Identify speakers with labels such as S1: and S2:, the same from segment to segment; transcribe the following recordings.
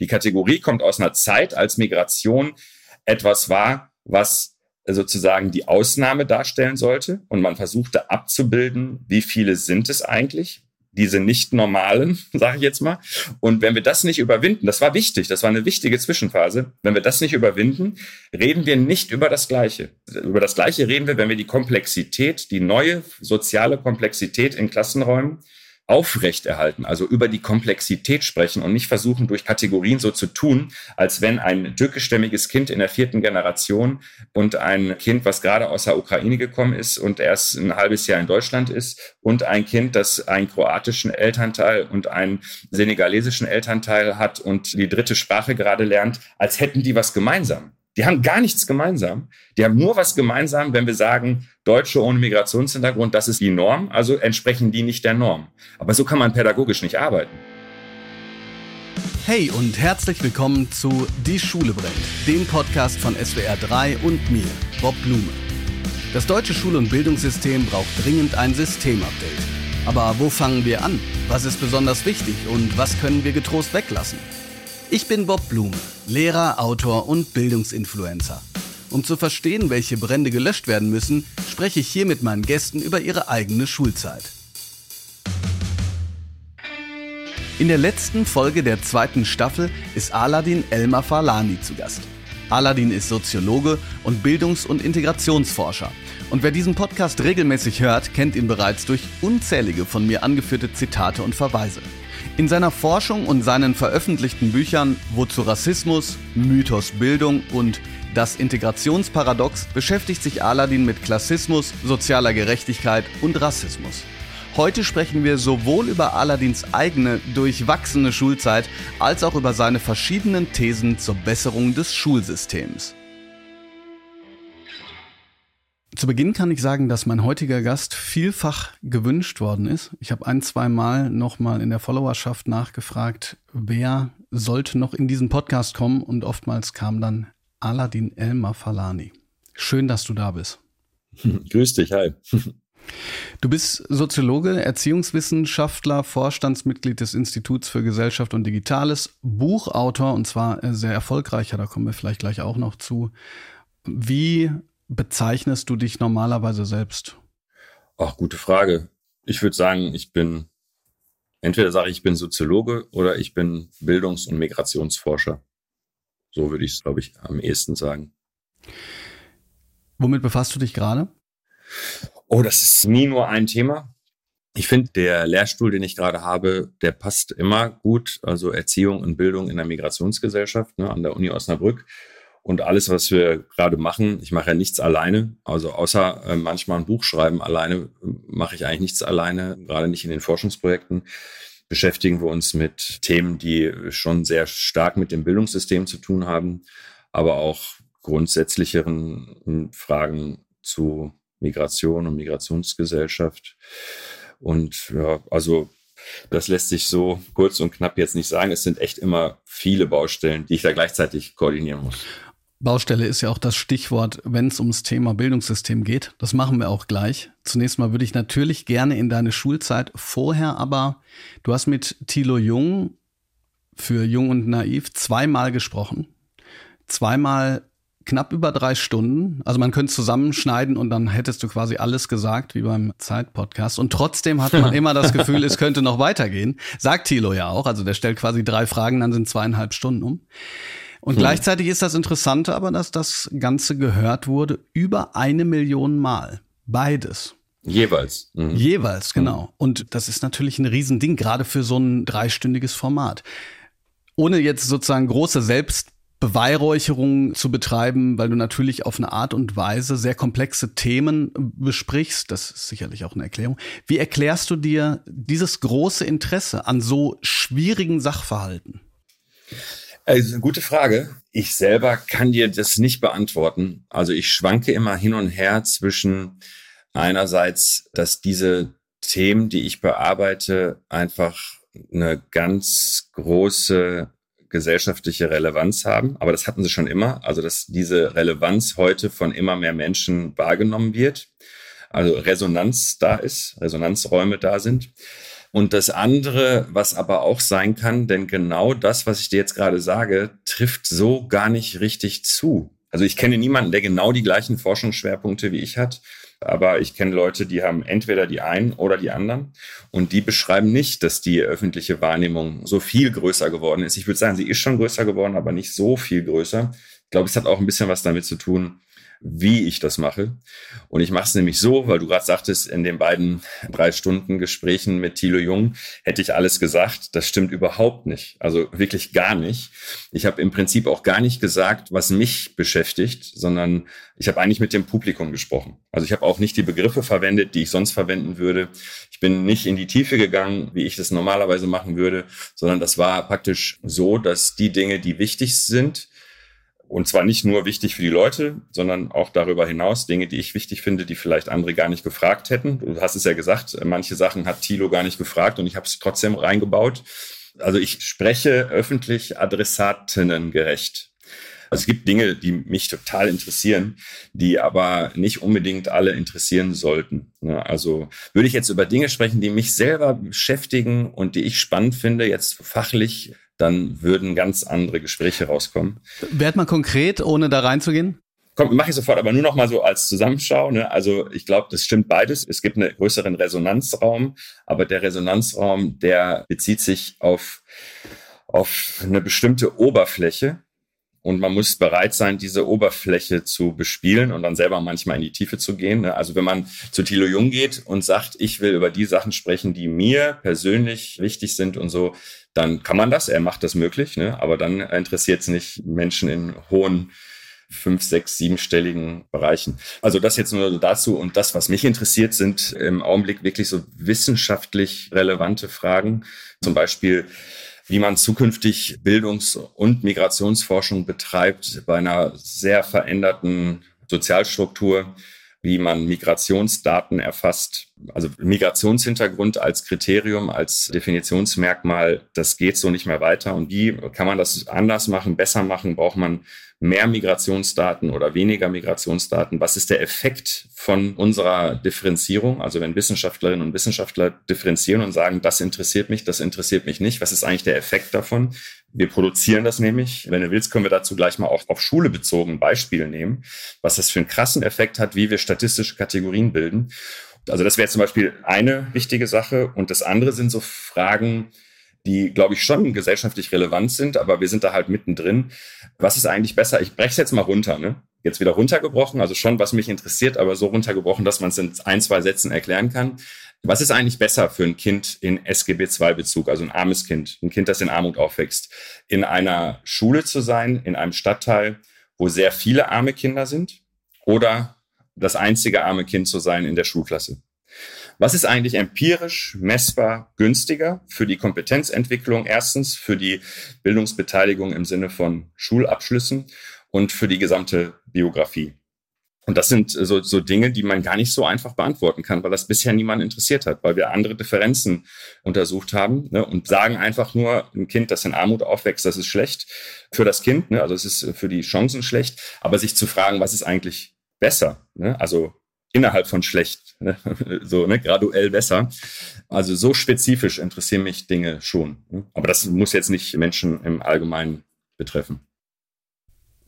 S1: Die Kategorie kommt aus einer Zeit, als Migration etwas war, was sozusagen die Ausnahme darstellen sollte. Und man versuchte abzubilden, wie viele sind es eigentlich, diese nicht normalen, sage ich jetzt mal. Und wenn wir das nicht überwinden, das war wichtig, das war eine wichtige Zwischenphase, wenn wir das nicht überwinden, reden wir nicht über das Gleiche. Über das Gleiche reden wir, wenn wir die Komplexität, die neue soziale Komplexität in Klassenräumen aufrechterhalten, also über die Komplexität sprechen und nicht versuchen, durch Kategorien so zu tun, als wenn ein türkischstämmiges Kind in der vierten Generation und ein Kind, was gerade aus der Ukraine gekommen ist und erst ein halbes Jahr in Deutschland ist und ein Kind, das einen kroatischen Elternteil und einen senegalesischen Elternteil hat und die dritte Sprache gerade lernt, als hätten die was gemeinsam. Die haben gar nichts gemeinsam. Die haben nur was gemeinsam, wenn wir sagen, Deutsche ohne Migrationshintergrund, das ist die Norm, also entsprechen die nicht der Norm. Aber so kann man pädagogisch nicht arbeiten.
S2: Hey und herzlich willkommen zu Die Schule brennt, dem Podcast von SWR 3 und mir, Bob Blume. Das deutsche Schul- und Bildungssystem braucht dringend ein Systemupdate. Aber wo fangen wir an? Was ist besonders wichtig und was können wir getrost weglassen? Ich bin Bob Blume, Lehrer, Autor und Bildungsinfluencer. Um zu verstehen, welche Brände gelöscht werden müssen, spreche ich hier mit meinen Gästen über ihre eigene Schulzeit. In der letzten Folge der zweiten Staffel ist Aladin Elmar Falani zu Gast. Aladin ist Soziologe und Bildungs- und Integrationsforscher. Und wer diesen Podcast regelmäßig hört, kennt ihn bereits durch unzählige von mir angeführte Zitate und Verweise. In seiner Forschung und seinen veröffentlichten Büchern Wozu Rassismus, Mythos Bildung und Das Integrationsparadox beschäftigt sich Aladin mit Klassismus, sozialer Gerechtigkeit und Rassismus. Heute sprechen wir sowohl über Aladins eigene durchwachsene Schulzeit als auch über seine verschiedenen Thesen zur Besserung des Schulsystems. Zu Beginn kann ich sagen, dass mein heutiger Gast vielfach gewünscht worden ist. Ich habe ein, zwei Mal nochmal in der Followerschaft nachgefragt, wer sollte noch in diesen Podcast kommen und oftmals kam dann Aladin Elmar Falani. Schön, dass du da bist.
S1: Grüß dich, hi.
S2: Du bist Soziologe, Erziehungswissenschaftler, Vorstandsmitglied des Instituts für Gesellschaft und Digitales, Buchautor und zwar sehr erfolgreicher, da kommen wir vielleicht gleich auch noch zu. Wie bezeichnest du dich normalerweise selbst?
S1: Ach, gute Frage. Ich würde sagen, ich bin, entweder sage ich, ich bin Soziologe oder ich bin Bildungs- und Migrationsforscher. So würde ich es, glaube ich, am ehesten sagen.
S2: Womit befasst du dich gerade?
S1: Oh, das ist nie nur ein Thema. Ich finde, der Lehrstuhl, den ich gerade habe, der passt immer gut. Also Erziehung und Bildung in der Migrationsgesellschaft ne, an der Uni Osnabrück. Und alles, was wir gerade machen, ich mache ja nichts alleine, also außer äh, manchmal ein Buch schreiben alleine, mache ich eigentlich nichts alleine, gerade nicht in den Forschungsprojekten. Beschäftigen wir uns mit Themen, die schon sehr stark mit dem Bildungssystem zu tun haben, aber auch grundsätzlicheren Fragen zu Migration und Migrationsgesellschaft. Und ja, also das lässt sich so kurz und knapp jetzt nicht sagen. Es sind echt immer viele Baustellen, die ich da gleichzeitig koordinieren muss.
S2: Baustelle ist ja auch das Stichwort, wenn es ums Thema Bildungssystem geht. Das machen wir auch gleich. Zunächst mal würde ich natürlich gerne in deine Schulzeit vorher, aber du hast mit Thilo Jung für Jung und Naiv zweimal gesprochen. Zweimal knapp über drei Stunden. Also man könnte zusammenschneiden und dann hättest du quasi alles gesagt, wie beim Zeitpodcast. Und trotzdem hat man immer das Gefühl, es könnte noch weitergehen. Sagt Thilo ja auch. Also der stellt quasi drei Fragen, dann sind zweieinhalb Stunden um. Und hm. gleichzeitig ist das Interessante aber, dass das Ganze gehört wurde über eine Million Mal. Beides.
S1: Jeweils.
S2: Mhm. Jeweils, genau. Mhm. Und das ist natürlich ein Riesending, gerade für so ein dreistündiges Format. Ohne jetzt sozusagen große Selbstbeweihräucherung zu betreiben, weil du natürlich auf eine Art und Weise sehr komplexe Themen besprichst. Das ist sicherlich auch eine Erklärung. Wie erklärst du dir dieses große Interesse an so schwierigen Sachverhalten?
S1: Also eine gute Frage. Ich selber kann dir das nicht beantworten. Also ich schwanke immer hin und her zwischen einerseits, dass diese Themen, die ich bearbeite, einfach eine ganz große gesellschaftliche Relevanz haben. Aber das hatten sie schon immer. Also dass diese Relevanz heute von immer mehr Menschen wahrgenommen wird. Also Resonanz da ist, Resonanzräume da sind. Und das andere, was aber auch sein kann, denn genau das, was ich dir jetzt gerade sage, trifft so gar nicht richtig zu. Also ich kenne niemanden, der genau die gleichen Forschungsschwerpunkte wie ich hat. Aber ich kenne Leute, die haben entweder die einen oder die anderen. Und die beschreiben nicht, dass die öffentliche Wahrnehmung so viel größer geworden ist. Ich würde sagen, sie ist schon größer geworden, aber nicht so viel größer. Ich glaube, es hat auch ein bisschen was damit zu tun, wie ich das mache. Und ich mache es nämlich so, weil du gerade sagtest, in den beiden drei Stunden Gesprächen mit Thilo Jung hätte ich alles gesagt. Das stimmt überhaupt nicht. Also wirklich gar nicht. Ich habe im Prinzip auch gar nicht gesagt, was mich beschäftigt, sondern ich habe eigentlich mit dem Publikum gesprochen. Also ich habe auch nicht die Begriffe verwendet, die ich sonst verwenden würde. Ich bin nicht in die Tiefe gegangen, wie ich das normalerweise machen würde, sondern das war praktisch so, dass die Dinge, die wichtig sind, und zwar nicht nur wichtig für die Leute, sondern auch darüber hinaus Dinge, die ich wichtig finde, die vielleicht andere gar nicht gefragt hätten. Du hast es ja gesagt, manche Sachen hat Thilo gar nicht gefragt und ich habe es trotzdem reingebaut. Also ich spreche öffentlich adressatinnengerecht. Also es gibt Dinge, die mich total interessieren, die aber nicht unbedingt alle interessieren sollten. Also würde ich jetzt über Dinge sprechen, die mich selber beschäftigen und die ich spannend finde, jetzt fachlich dann würden ganz andere Gespräche rauskommen.
S2: Werd mal konkret, ohne da reinzugehen.
S1: Komm, mache ich sofort, aber nur noch mal so als Zusammenschau. Ne? Also ich glaube, das stimmt beides. Es gibt einen größeren Resonanzraum, aber der Resonanzraum, der bezieht sich auf, auf eine bestimmte Oberfläche. Und man muss bereit sein, diese Oberfläche zu bespielen und dann selber manchmal in die Tiefe zu gehen. Ne? Also wenn man zu Thilo Jung geht und sagt, ich will über die Sachen sprechen, die mir persönlich wichtig sind und so, dann kann man das, er macht das möglich, ne? aber dann interessiert es nicht Menschen in hohen fünf, sechs, siebenstelligen Bereichen. Also das jetzt nur dazu. Und das, was mich interessiert, sind im Augenblick wirklich so wissenschaftlich relevante Fragen. Zum Beispiel, wie man zukünftig Bildungs- und Migrationsforschung betreibt bei einer sehr veränderten Sozialstruktur wie man Migrationsdaten erfasst. Also Migrationshintergrund als Kriterium, als Definitionsmerkmal, das geht so nicht mehr weiter. Und wie kann man das anders machen, besser machen? Braucht man mehr Migrationsdaten oder weniger Migrationsdaten? Was ist der Effekt von unserer Differenzierung? Also wenn Wissenschaftlerinnen und Wissenschaftler differenzieren und sagen, das interessiert mich, das interessiert mich nicht, was ist eigentlich der Effekt davon? Wir produzieren das nämlich. Wenn du willst, können wir dazu gleich mal auch auf Schule bezogen Beispiel nehmen, was das für einen krassen Effekt hat, wie wir statistische Kategorien bilden. Also das wäre zum Beispiel eine wichtige Sache. Und das andere sind so Fragen, die, glaube ich, schon gesellschaftlich relevant sind, aber wir sind da halt mittendrin. Was ist eigentlich besser? Ich breche es jetzt mal runter, ne? Jetzt wieder runtergebrochen, also schon, was mich interessiert, aber so runtergebrochen, dass man es in ein, zwei Sätzen erklären kann. Was ist eigentlich besser für ein Kind in SGB II-Bezug, also ein armes Kind, ein Kind, das in Armut aufwächst, in einer Schule zu sein, in einem Stadtteil, wo sehr viele arme Kinder sind, oder das einzige arme Kind zu sein in der Schulklasse? Was ist eigentlich empirisch messbar günstiger für die Kompetenzentwicklung? Erstens für die Bildungsbeteiligung im Sinne von Schulabschlüssen und für die gesamte Biografie. Und das sind so, so Dinge, die man gar nicht so einfach beantworten kann, weil das bisher niemand interessiert hat, weil wir andere Differenzen untersucht haben ne, und sagen einfach nur, ein Kind, das in Armut aufwächst, das ist schlecht für das Kind, ne, also es ist für die Chancen schlecht, aber sich zu fragen, was ist eigentlich besser? Ne? Also innerhalb von schlecht, ne? so ne, graduell besser. Also so spezifisch interessieren mich Dinge schon. Ne? Aber das muss jetzt nicht Menschen im Allgemeinen betreffen.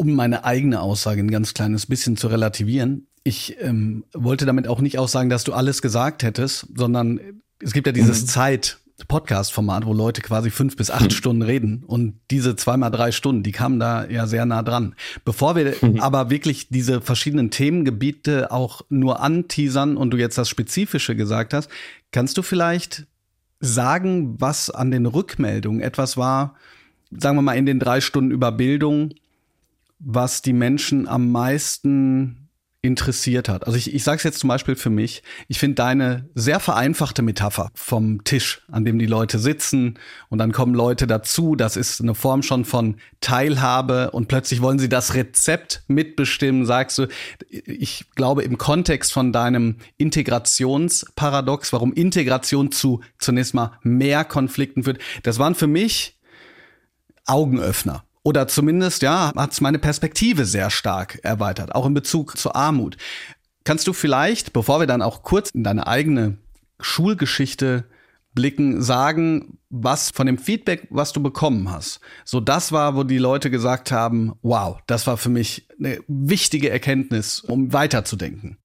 S2: Um meine eigene Aussage ein ganz kleines bisschen zu relativieren, ich ähm, wollte damit auch nicht aussagen, dass du alles gesagt hättest, sondern es gibt ja dieses mhm. Zeit, Podcast-Format, wo Leute quasi fünf bis acht mhm. Stunden reden. Und diese zweimal drei Stunden, die kamen da ja sehr nah dran. Bevor wir mhm. aber wirklich diese verschiedenen Themengebiete auch nur anteasern und du jetzt das Spezifische gesagt hast, kannst du vielleicht sagen, was an den Rückmeldungen etwas war, sagen wir mal in den drei Stunden über Bildung, was die Menschen am meisten interessiert hat. Also ich, ich sage es jetzt zum Beispiel für mich. Ich finde deine sehr vereinfachte Metapher vom Tisch, an dem die Leute sitzen und dann kommen Leute dazu. Das ist eine Form schon von Teilhabe und plötzlich wollen sie das Rezept mitbestimmen. Sagst du, ich glaube im Kontext von deinem Integrationsparadox, warum Integration zu zunächst mal mehr Konflikten führt, das waren für mich Augenöffner. Oder zumindest, ja, hat es meine Perspektive sehr stark erweitert, auch in Bezug zur Armut. Kannst du vielleicht, bevor wir dann auch kurz in deine eigene Schulgeschichte Blicken sagen, was von dem Feedback, was du bekommen hast, so das war, wo die Leute gesagt haben, wow, das war für mich eine wichtige Erkenntnis, um weiterzudenken?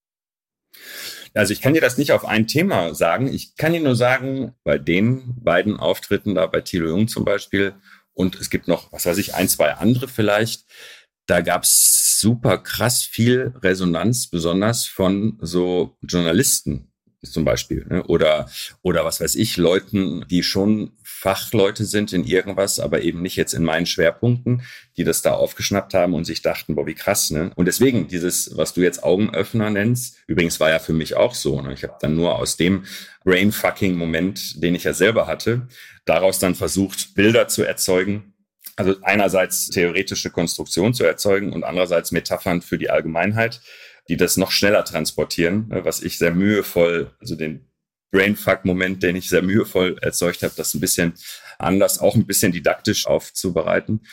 S1: Also ich kann dir das nicht auf ein Thema sagen. Ich kann dir nur sagen, bei den beiden Auftritten da bei Thilo Jung zum Beispiel und es gibt noch, was weiß ich, ein, zwei andere vielleicht, da gab's super krass viel Resonanz, besonders von so Journalisten, zum Beispiel. Ne? Oder, oder was weiß ich, Leuten, die schon Fachleute sind in irgendwas, aber eben nicht jetzt in meinen Schwerpunkten, die das da aufgeschnappt haben und sich dachten, boah, wie krass, ne? Und deswegen dieses, was du jetzt Augenöffner nennst, übrigens war ja für mich auch so. Ne? Ich habe dann nur aus dem Brainfucking-Moment, den ich ja selber hatte, daraus dann versucht, Bilder zu erzeugen, also einerseits theoretische Konstruktion zu erzeugen und andererseits Metaphern für die Allgemeinheit die das noch schneller transportieren, ne, was ich sehr mühevoll, also den Brainfuck-Moment, den ich sehr mühevoll erzeugt habe, das ein bisschen anders, auch ein bisschen didaktisch aufzubereiten.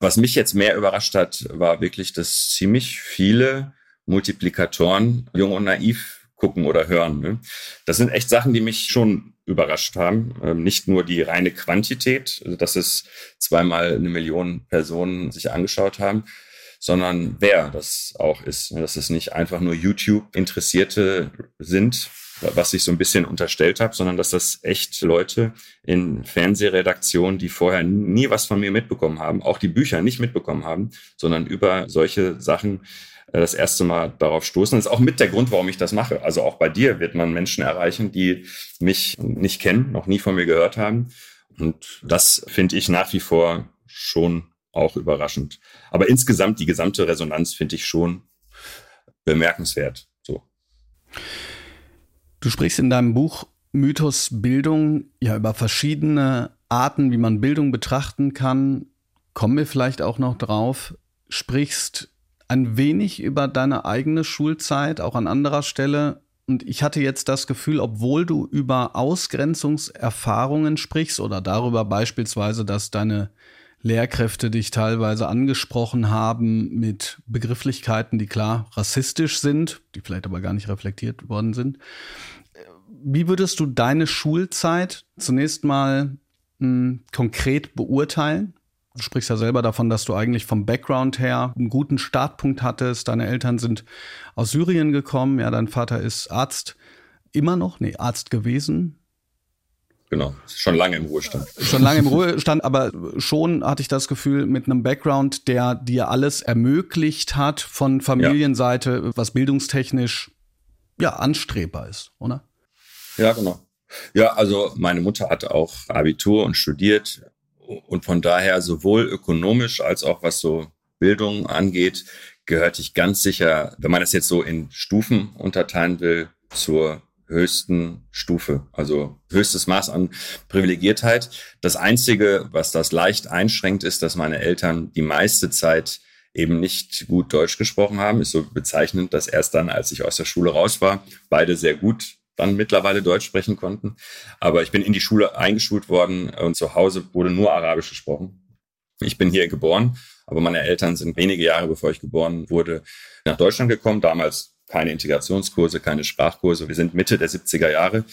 S1: Was mich jetzt mehr überrascht hat, war wirklich, dass ziemlich viele Multiplikatoren jung und naiv gucken oder hören. Ne? Das sind echt Sachen, die mich schon überrascht haben. Ähm, nicht nur die reine Quantität, also dass es zweimal eine Million Personen sich angeschaut haben, sondern wer das auch ist. Dass es nicht einfach nur YouTube-Interessierte sind, was ich so ein bisschen unterstellt habe, sondern dass das echt Leute in Fernsehredaktionen, die vorher nie was von mir mitbekommen haben, auch die Bücher nicht mitbekommen haben, sondern über solche Sachen äh, das erste Mal darauf stoßen. Das ist auch mit der Grund, warum ich das mache. Also auch bei dir wird man Menschen erreichen, die mich nicht kennen, noch nie von mir gehört haben. Und das finde ich nach wie vor schon auch überraschend. Aber insgesamt die gesamte Resonanz finde ich schon bemerkenswert. So.
S2: Du sprichst in deinem Buch Mythos Bildung ja über verschiedene Arten, wie man Bildung betrachten kann. Kommen wir vielleicht auch noch drauf. Sprichst ein wenig über deine eigene Schulzeit, auch an anderer Stelle. Und ich hatte jetzt das Gefühl, obwohl du über Ausgrenzungserfahrungen sprichst oder darüber beispielsweise, dass deine Lehrkräfte dich teilweise angesprochen haben mit Begrifflichkeiten, die klar rassistisch sind, die vielleicht aber gar nicht reflektiert worden sind. Wie würdest du deine Schulzeit zunächst mal mh, hm, konkret beurteilen? Du sprichst ja selber davon, dass du eigentlich vom Background her einen guten Startpunkt hattest. Deine Eltern sind aus Syrien gekommen. Ja, dein Vater ist Arzt immer noch, nee, Arzt gewesen.
S1: Genau, schon lange im Ruhestand.
S2: Schon lange im Ruhestand, aber schon hatte ich das Gefühl, mit einem Background, der dir alles ermöglicht hat von Familienseite, ja. was bildungstechnisch ja anstrebbar ist, oder?
S1: Ja, genau. Ja, also meine Mutter hatte auch Abitur und studiert und von daher sowohl ökonomisch als auch was so Bildung angeht, gehörte ich ganz sicher, wenn man das jetzt so in Stufen unterteilen will, zur höchsten Stufe, also höchstes Maß an Privilegiertheit. Das Einzige, was das leicht einschränkt, ist, dass meine Eltern die meiste Zeit eben nicht gut Deutsch gesprochen haben. Ist so bezeichnend, dass erst dann, als ich aus der Schule raus war, beide sehr gut dann mittlerweile Deutsch sprechen konnten. Aber ich bin in die Schule eingeschult worden und zu Hause wurde nur Arabisch gesprochen. Ich bin hier geboren, aber meine Eltern sind wenige Jahre bevor ich geboren wurde nach Deutschland gekommen. Damals keine Integrationskurse, keine Sprachkurse. Wir sind Mitte der 70er Jahre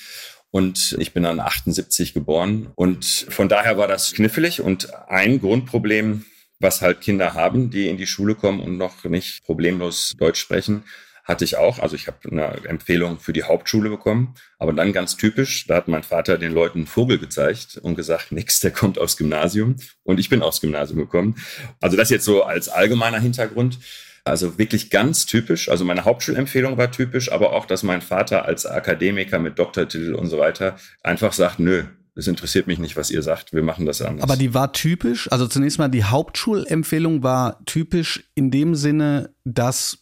S1: und ich bin dann 78 geboren. Und von daher war das knifflig und ein Grundproblem, was halt Kinder haben, die in die Schule kommen und noch nicht problemlos Deutsch sprechen, hatte ich auch. Also ich habe eine Empfehlung für die Hauptschule bekommen, aber dann ganz typisch, da hat mein Vater den Leuten einen Vogel gezeigt und gesagt, nix, der kommt aufs Gymnasium und ich bin aufs Gymnasium gekommen. Also das jetzt so als allgemeiner Hintergrund. Also wirklich ganz typisch. Also meine Hauptschulempfehlung war typisch, aber auch, dass mein Vater als Akademiker mit Doktortitel und so weiter einfach sagt, nö, es interessiert mich nicht, was ihr sagt. Wir machen das anders.
S2: Aber die war typisch. Also zunächst mal die Hauptschulempfehlung war typisch in dem Sinne, dass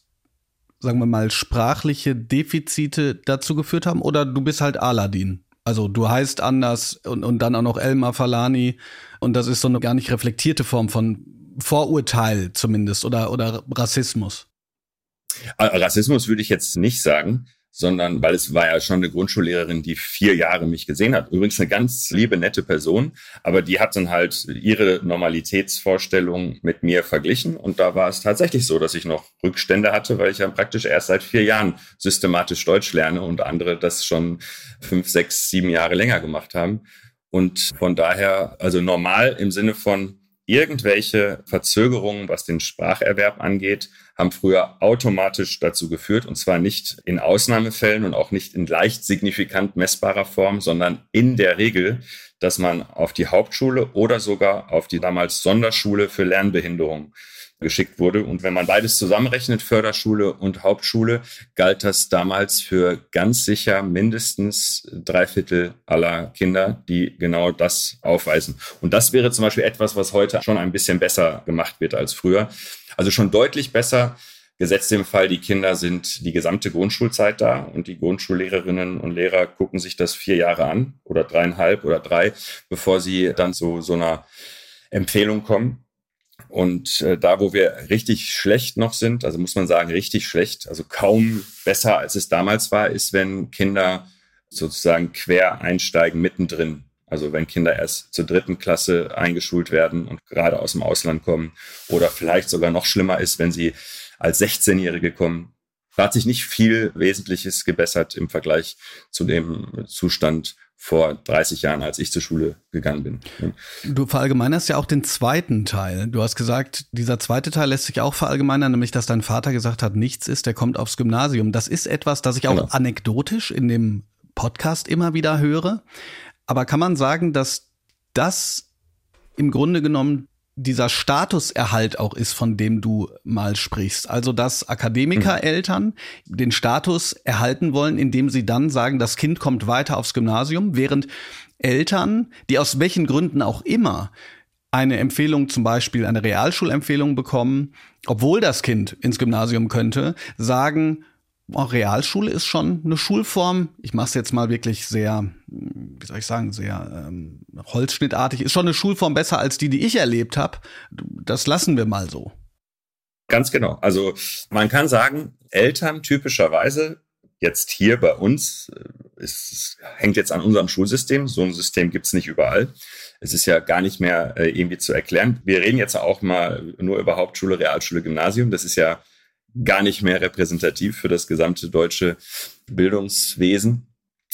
S2: sagen wir mal sprachliche Defizite dazu geführt haben. Oder du bist halt Aladdin. Also du heißt anders und, und dann auch noch Elmar Falani und das ist so eine gar nicht reflektierte Form von Vorurteil zumindest oder, oder Rassismus?
S1: Rassismus würde ich jetzt nicht sagen. sondern weil es war ja schon eine Grundschullehrerin, die vier Jahre mich gesehen hat. Übrigens eine ganz liebe, nette Person, aber die hat dann halt ihre Normalitätsvorstellung mit mir verglichen und da war es tatsächlich so, dass ich noch Rückstände hatte, weil ich ja praktisch erst seit vier Jahren systematisch Deutsch lerne und andere das schon fünf, sechs, sieben Jahre länger gemacht haben. Und von daher, also normal im Sinne von irgendwelche Verzögerungen, was den Spracherwerb angeht, haben früher automatisch dazu geführt, und zwar nicht in Ausnahmefällen und auch nicht in leicht signifikant messbarer Form, sondern in der Regel, dass man auf die Hauptschule oder sogar auf die damals Sonderschule für Lernbehinderung geschickt wurde. Und wenn man beides zusammenrechnet, Förderschule und Hauptschule, galt das damals für ganz sicher mindestens drei Viertel aller Kinder, die genau das aufweisen. Und das wäre zum Beispiel etwas, was heute schon ein bisschen besser gemacht wird als früher. Also schon deutlich besser. Gesetzt im Fall, die Kinder sind die gesamte Grundschulzeit da und die Grundschullehrerinnen und Lehrer gucken sich das vier Jahre an oder dreieinhalb oder drei, bevor sie dann zu so einer Empfehlung kommen. Und äh, da, wo wir richtig schlecht noch sind, also muss man sagen, richtig schlecht, also kaum besser, als es damals war, ist, wenn Kinder sozusagen quer einsteigen mittendrin. Also wenn Kinder erst zur dritten Klasse eingeschult werden und gerade aus dem Ausland kommen oder vielleicht sogar noch schlimmer ist, wenn sie als 16-Jährige kommen. Da hat sich nicht viel Wesentliches gebessert im Vergleich zu dem Zustand vor 30 Jahren, als ich zur Schule gegangen bin.
S2: Du verallgemeinerst ja auch den zweiten Teil. Du hast gesagt, dieser zweite Teil lässt sich auch verallgemeinern, nämlich dass dein Vater gesagt hat, nichts ist, der kommt aufs Gymnasium. Das ist etwas, das ich auch genau. anekdotisch in dem Podcast immer wieder höre. Aber kann man sagen, dass das im Grunde genommen dieser Statuserhalt auch ist, von dem du mal sprichst. Also, dass Akademikereltern mhm. den Status erhalten wollen, indem sie dann sagen, das Kind kommt weiter aufs Gymnasium, während Eltern, die aus welchen Gründen auch immer eine Empfehlung, zum Beispiel eine Realschulempfehlung bekommen, obwohl das Kind ins Gymnasium könnte, sagen, Realschule ist schon eine Schulform. Ich mache es jetzt mal wirklich sehr, wie soll ich sagen, sehr ähm, holzschnittartig. Ist schon eine Schulform besser als die, die ich erlebt habe. Das lassen wir mal so.
S1: Ganz genau. Also man kann sagen, Eltern typischerweise jetzt hier bei uns, äh, es hängt jetzt an unserem Schulsystem. So ein System gibt's nicht überall. Es ist ja gar nicht mehr äh, irgendwie zu erklären. Wir reden jetzt auch mal nur über Hauptschule, Realschule, Gymnasium. Das ist ja gar nicht mehr repräsentativ für das gesamte deutsche Bildungswesen.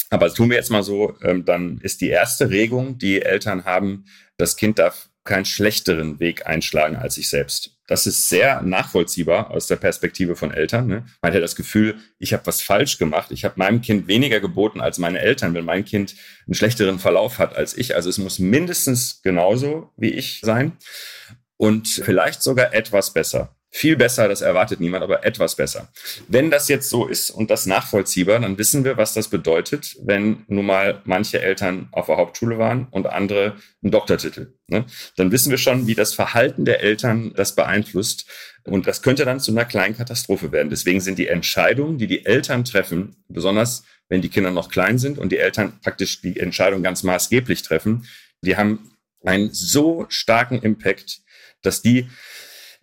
S1: Aber tun wir jetzt mal so, ähm, dann ist die erste Regung, die Eltern haben, das Kind darf keinen schlechteren Weg einschlagen als sich selbst. Das ist sehr nachvollziehbar aus der Perspektive von Eltern. Ne? Man hat ja das Gefühl, ich habe was falsch gemacht. Ich habe meinem Kind weniger geboten als meine Eltern, wenn mein Kind einen schlechteren Verlauf hat als ich. Also es muss mindestens genauso wie ich sein und vielleicht sogar etwas besser viel besser, das erwartet niemand, aber etwas besser. Wenn das jetzt so ist und das nachvollziehbar, dann wissen wir, was das bedeutet, wenn nun mal manche Eltern auf der Hauptschule waren und andere einen Doktortitel. Ne? Dann wissen wir schon, wie das Verhalten der Eltern das beeinflusst. Und das könnte dann zu einer kleinen Katastrophe werden. Deswegen sind die Entscheidungen, die die Eltern treffen, besonders wenn die Kinder noch klein sind und die Eltern praktisch die Entscheidung ganz maßgeblich treffen, die haben einen so starken Impact, dass die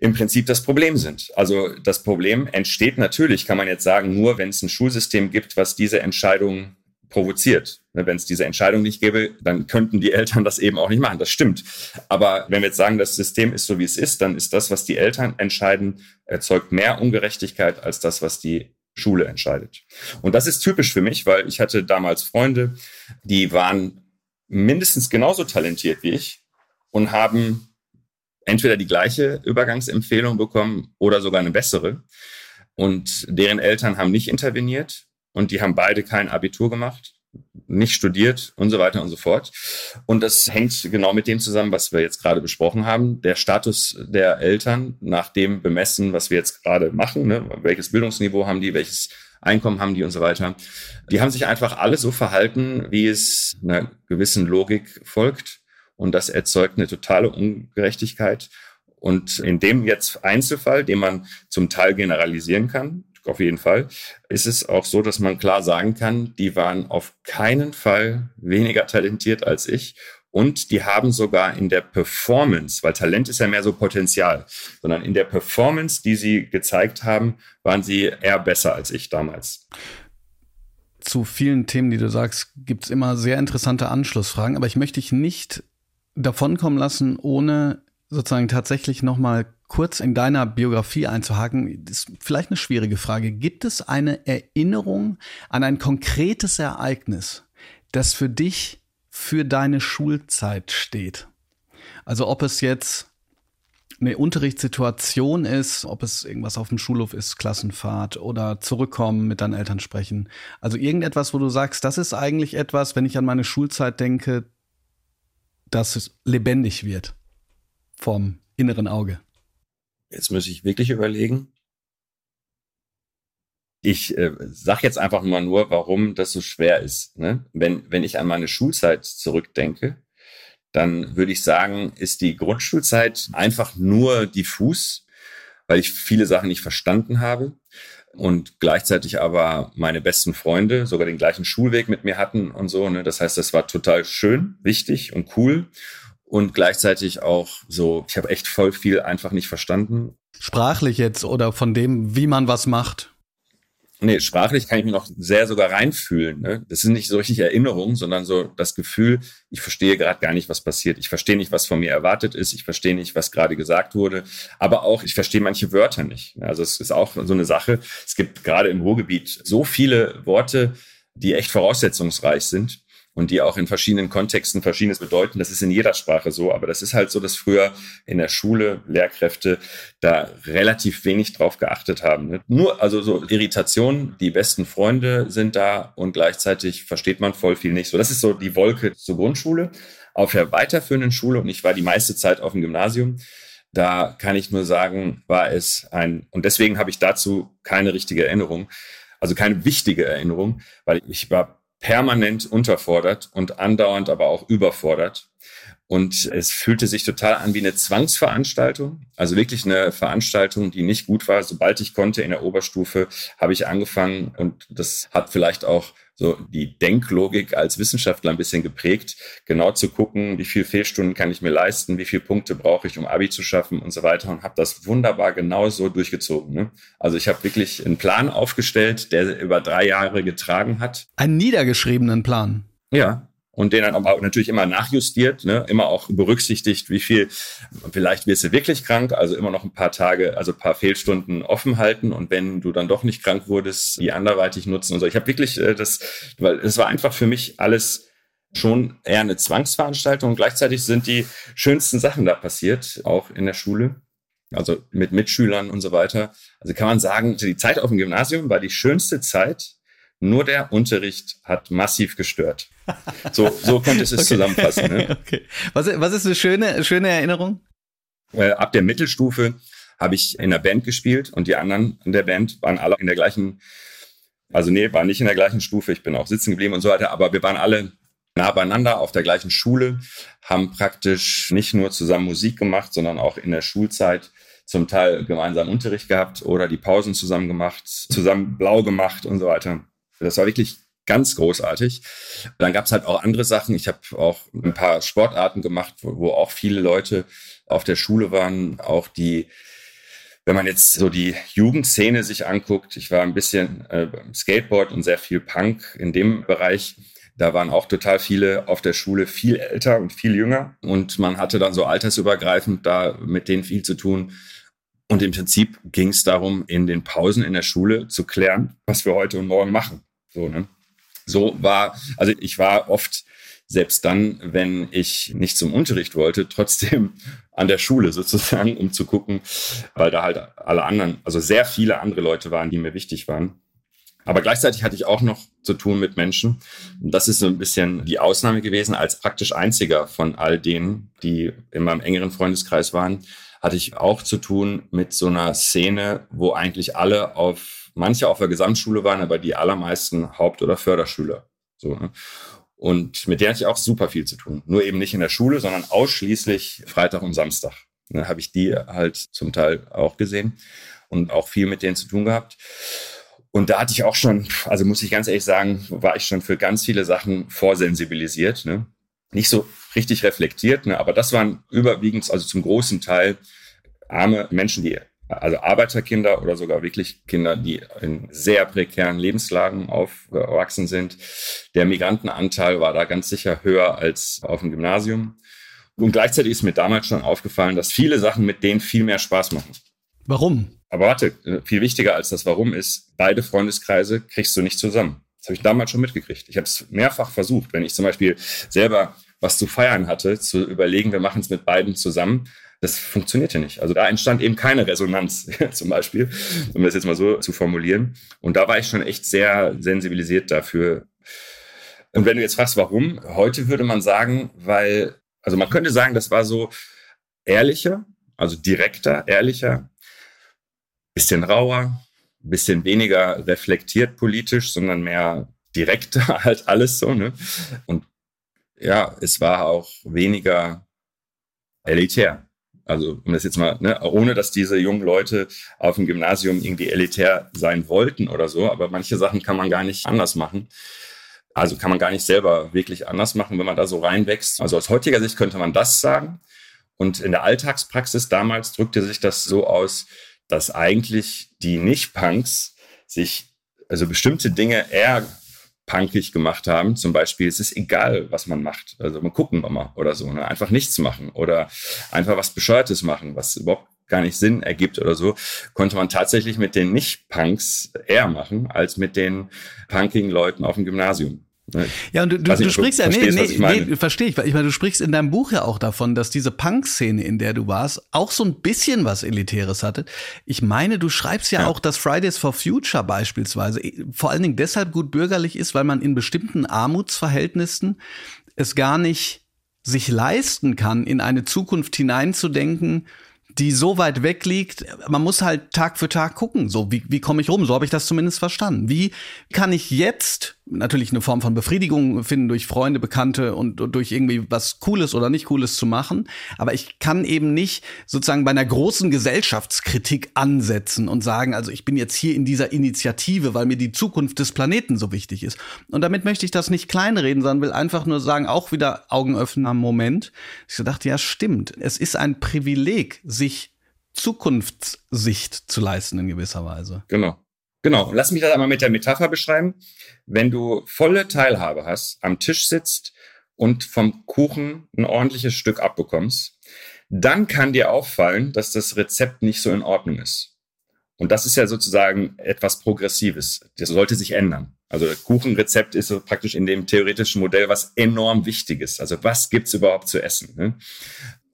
S1: im Prinzip das Problem sind. Also das Problem entsteht natürlich, kann man jetzt sagen, nur wenn es ein Schulsystem gibt, was diese Entscheidung provoziert. Ne, wenn es diese Entscheidung nicht gäbe, dann könnten die Eltern das eben auch nicht machen. Das stimmt. Aber wenn wir jetzt sagen, das System ist so, wie es ist, dann ist das, was die Eltern entscheiden, erzeugt mehr Ungerechtigkeit als das, was die Schule entscheidet. Und das ist typisch für mich, weil ich hatte damals Freunde, die waren mindestens genauso talentiert wie ich und haben entweder die gleiche Übergangsempfehlung bekommen oder sogar eine bessere. Und deren Eltern haben nicht interveniert und die haben beide kein Abitur gemacht, nicht studiert und so weiter und so fort. Und das hängt genau mit dem zusammen, was wir jetzt gerade besprochen haben. Der Status der Eltern nach dem bemessen, was wir jetzt gerade machen, ne? welches Bildungsniveau haben die, welches Einkommen haben die und so weiter. Die haben sich einfach alle so verhalten, wie es einer gewissen Logik folgt. Und das erzeugt eine totale Ungerechtigkeit. Und in dem jetzt Einzelfall, den man zum Teil generalisieren kann, auf jeden Fall, ist es auch so, dass man klar sagen kann, die waren auf keinen Fall weniger talentiert als ich. Und die haben sogar in der Performance, weil Talent ist ja mehr so Potenzial, sondern in der Performance, die sie gezeigt haben, waren sie eher besser als ich damals.
S2: zu vielen Themen, die du sagst, gibt's immer sehr interessante Anschlussfragen, aber ich möchte dich nicht davonkommen lassen, ohne sozusagen tatsächlich nochmal kurz in deiner Biografie einzuhaken. Ist vielleicht eine schwierige Frage. Gibt es eine Erinnerung an ein konkretes Ereignis, das für dich für deine Schulzeit steht? Also ob es jetzt eine Unterrichtssituation ist, ob es irgendwas auf dem Schulhof ist, Klassenfahrt oder zurückkommen, mit deinen Eltern sprechen. Also irgendetwas, wo du sagst, das ist eigentlich etwas, wenn ich an meine Schulzeit denke, dass es lebendig wird vom inneren Auge.
S1: Jetzt muss ich wirklich überlegen. Ich äh, sag jetzt einfach mal nur, warum das so schwer ist. Ne? Wenn, wenn ich an meine Schulzeit zurückdenke, dann würde ich sagen, ist die Grundschulzeit einfach nur diffus, weil ich viele Sachen nicht verstanden habe und gleichzeitig aber meine besten Freunde sogar den gleichen Schulweg mit mir hatten und so. Ne? Das heißt, das war total schön, wichtig und cool und gleichzeitig auch so, ich habe echt voll viel einfach nicht verstanden.
S2: Sprachlich jetzt oder von dem, wie man was macht?
S1: Nee, sprachlich kann ich mich noch sehr sogar reinfühlen. Ne? Das sind nicht so richtig Erinnerungen, sondern so das Gefühl, ich verstehe gerade gar nicht, was passiert. Ich verstehe nicht, was von mir erwartet ist. Ich verstehe nicht, was gerade gesagt wurde. Aber auch, ich verstehe manche Wörter nicht. Also es ist auch so eine Sache. Es gibt gerade im Ruhrgebiet so viele Worte, die echt voraussetzungsreich sind und die auch in verschiedenen Kontexten verschiedenes bedeuten. Das ist in jeder Sprache so, aber das ist halt so, dass früher in der Schule Lehrkräfte da relativ wenig drauf geachtet haben. Ne? Nur, also so Irritation, die besten Freunde sind da und gleichzeitig versteht man voll viel nicht. So, das ist so die Wolke zur Grundschule. Auf der weiterführenden Schule, und ich war die meiste Zeit auf dem Gymnasium, da kann ich nur sagen, war es ein, und deswegen habe ich dazu keine richtige Erinnerung, also keine wichtige Erinnerung, weil ich war permanent unterfordert und andauernd aber auch überfordert. Und es fühlte sich total an wie eine Zwangsveranstaltung, also wirklich eine Veranstaltung, die nicht gut war. Sobald ich konnte in der Oberstufe, habe ich angefangen und das hat vielleicht auch so die Denklogik als Wissenschaftler ein bisschen geprägt, genau zu gucken, wie viel Fehlstunden kann ich mir leisten, wie viele Punkte brauche ich, um Abi zu schaffen und so weiter und habe das wunderbar genau so durchgezogen. Ne? Also ich habe wirklich einen Plan aufgestellt, der über drei Jahre getragen hat.
S2: Einen niedergeschriebenen Plan.
S1: Ja, und den dann aber natürlich immer nachjustiert, ne? immer auch berücksichtigt, wie viel, vielleicht wirst du wirklich krank, also immer noch ein paar Tage, also ein paar Fehlstunden offen halten und wenn du dann doch nicht krank wurdest, die anderweitig nutzen und so. Ich habe wirklich äh, das, weil es war einfach für mich alles schon eher eine Zwangsveranstaltung und gleichzeitig sind die schönsten Sachen da passiert, auch in der Schule. Also mit Mitschülern und so weiter. Also kann man sagen, die Zeit auf dem Gymnasium war die schönste Zeit, nur der Unterricht hat massiv gestört. So, so könnte es okay. zusammenfassen. Ne?
S2: Okay. Was, was ist eine schöne, schöne Erinnerung?
S1: Äh, ab der Mittelstufe habe ich in der Band gespielt und die anderen in der Band waren alle in der gleichen, also nee, waren nicht in der gleichen Stufe, ich bin auch sitzen geblieben und so weiter, aber wir waren alle nah beieinander auf der gleichen Schule, haben praktisch nicht nur zusammen Musik gemacht, sondern auch in der Schulzeit zum Teil gemeinsam Unterricht gehabt oder die Pausen zusammen gemacht, zusammen blau gemacht und so weiter. Das war wirklich ganz großartig. Dann gab es halt auch andere Sachen. Ich habe auch ein paar Sportarten gemacht, wo, wo, auch viele Leute auf der Schule waren, auch die wenn man jetzt so die Jugendszene sich anguckt, ich war ein bisschen äh, Skateboard und sehr viel Punk in dem Bereich. Da waren auch total viele auf der Schule viel älter und viel jünger. Und man hatte dann so altersübergreifend da mit denen viel zu tun. Und im Prinzip ging es darum, in den Pausen in der Schule zu klären, was wir heute und morgen machen. So, ne? So war, also ich war oft selbst dann, wenn ich nicht zum Unterricht wollte, trotzdem an der Schule sozusagen, um zu gucken, weil da halt alle anderen, also sehr viele andere Leute waren, die mir wichtig waren. Aber gleichzeitig hatte ich auch noch zu tun mit Menschen. Und das ist so ein bisschen die Ausnahme gewesen. Als praktisch einziger von all denen, die in meinem engeren Freundeskreis waren, hatte ich auch zu tun mit so einer Szene, wo eigentlich alle auf manche auf der Gesamtschule waren, aber die allermeisten Haupt- oder Förderschüler. So, ne? Und mit der hatte ich auch super viel zu tun. Nur eben nicht in der Schule, sondern ausschließlich Freitag und Samstag. Dann habe ich die halt zum Teil auch gesehen und auch viel mit denen zu tun gehabt. Und da hatte ich auch schon, also muss ich ganz ehrlich sagen, war ich schon für ganz viele Sachen vorsensibilisiert. Ne? Nicht so richtig reflektiert, ne? aber das waren überwiegend, also zum großen Teil arme Menschen, die also Arbeiterkinder oder sogar wirklich Kinder, die in sehr prekären Lebenslagen aufgewachsen sind. Der Migrantenanteil war da ganz sicher höher als auf dem Gymnasium. Und gleichzeitig ist mir damals schon aufgefallen, dass viele Sachen mit denen viel mehr Spaß machen.
S2: Warum?
S1: Aber warte, viel wichtiger als das Warum ist, beide Freundeskreise kriegst du nicht zusammen. Das habe ich damals schon mitgekriegt. Ich habe es mehrfach versucht, wenn ich zum Beispiel selber was zu feiern hatte, zu überlegen, wir machen es mit beiden zusammen. Das funktionierte nicht. Also da entstand eben keine Resonanz zum Beispiel, um das jetzt mal so zu formulieren. Und da war ich schon echt sehr sensibilisiert dafür. Und wenn du jetzt fragst, warum, heute würde man sagen, weil, also man könnte sagen, das war so ehrlicher, also direkter, ehrlicher, bisschen rauer, bisschen weniger reflektiert politisch, sondern mehr direkter halt alles so, ne? Und ja, es war auch weniger elitär. Also, um das jetzt mal, ne, ohne dass diese jungen Leute auf dem Gymnasium irgendwie elitär sein wollten oder so, aber manche Sachen kann man gar nicht anders machen. Also kann man gar nicht selber wirklich anders machen, wenn man da so reinwächst. Also aus heutiger Sicht könnte man das sagen. Und in der Alltagspraxis damals drückte sich das so aus, dass eigentlich die Nicht-Punks sich also bestimmte Dinge eher punkig gemacht haben. Zum Beispiel, es ist egal, was man macht. Also mal gucken wir mal oder so. Ne? Einfach nichts machen oder einfach was Bescheuertes machen, was überhaupt gar nicht Sinn ergibt oder so, konnte man tatsächlich mit den Nicht-Punks eher machen als mit den punkigen Leuten auf dem Gymnasium.
S2: Ja, und du, du, du sprichst ja, nee, nee, nee, verstehe ich. Ich meine, du sprichst in deinem Buch ja auch davon, dass diese Punk-Szene, in der du warst, auch so ein bisschen was Elitäres hatte. Ich meine, du schreibst ja, ja, auch, dass Fridays for Future beispielsweise vor allen Dingen deshalb gut bürgerlich ist, weil man in bestimmten Armutsverhältnissen es gar nicht sich leisten kann, in eine Zukunft hineinzudenken, die so weit weg liegt, man muss halt Tag für Tag gucken, so wie, wie komme ich rum, so habe ich das zumindest verstanden. Wie kann ich jetzt natürlich eine Form von Befriedigung finden durch Freunde, Bekannte und, durch irgendwie was Cooles oder nicht Cooles zu machen, aber ich kann eben nicht sozusagen bei einer großen Gesellschaftskritik ansetzen und sagen, also ich bin jetzt hier in dieser Initiative, weil mir die Zukunft des Planeten so wichtig ist. Und damit möchte ich das nicht kleinreden, sondern will einfach nur sagen, auch wieder Augen öffnen am Moment. Ich dachte, ja, stimmt. Es ist ein Privileg, sich Zukunftssicht zu leisten in gewisser Weise.
S1: Genau. Genau. Lass mich das einmal mit der Metapher beschreiben. Wenn du volle Teilhabe hast, am Tisch sitzt und vom Kuchen ein ordentliches Stück abbekommst, dann kann dir auffallen, dass das Rezept nicht so in Ordnung ist. Und das ist ja sozusagen etwas Progressives. Das sollte sich ändern. Also Kuchenrezept ist praktisch in dem theoretischen Modell was enorm Wichtiges. Also was gibt's überhaupt zu essen? Ne?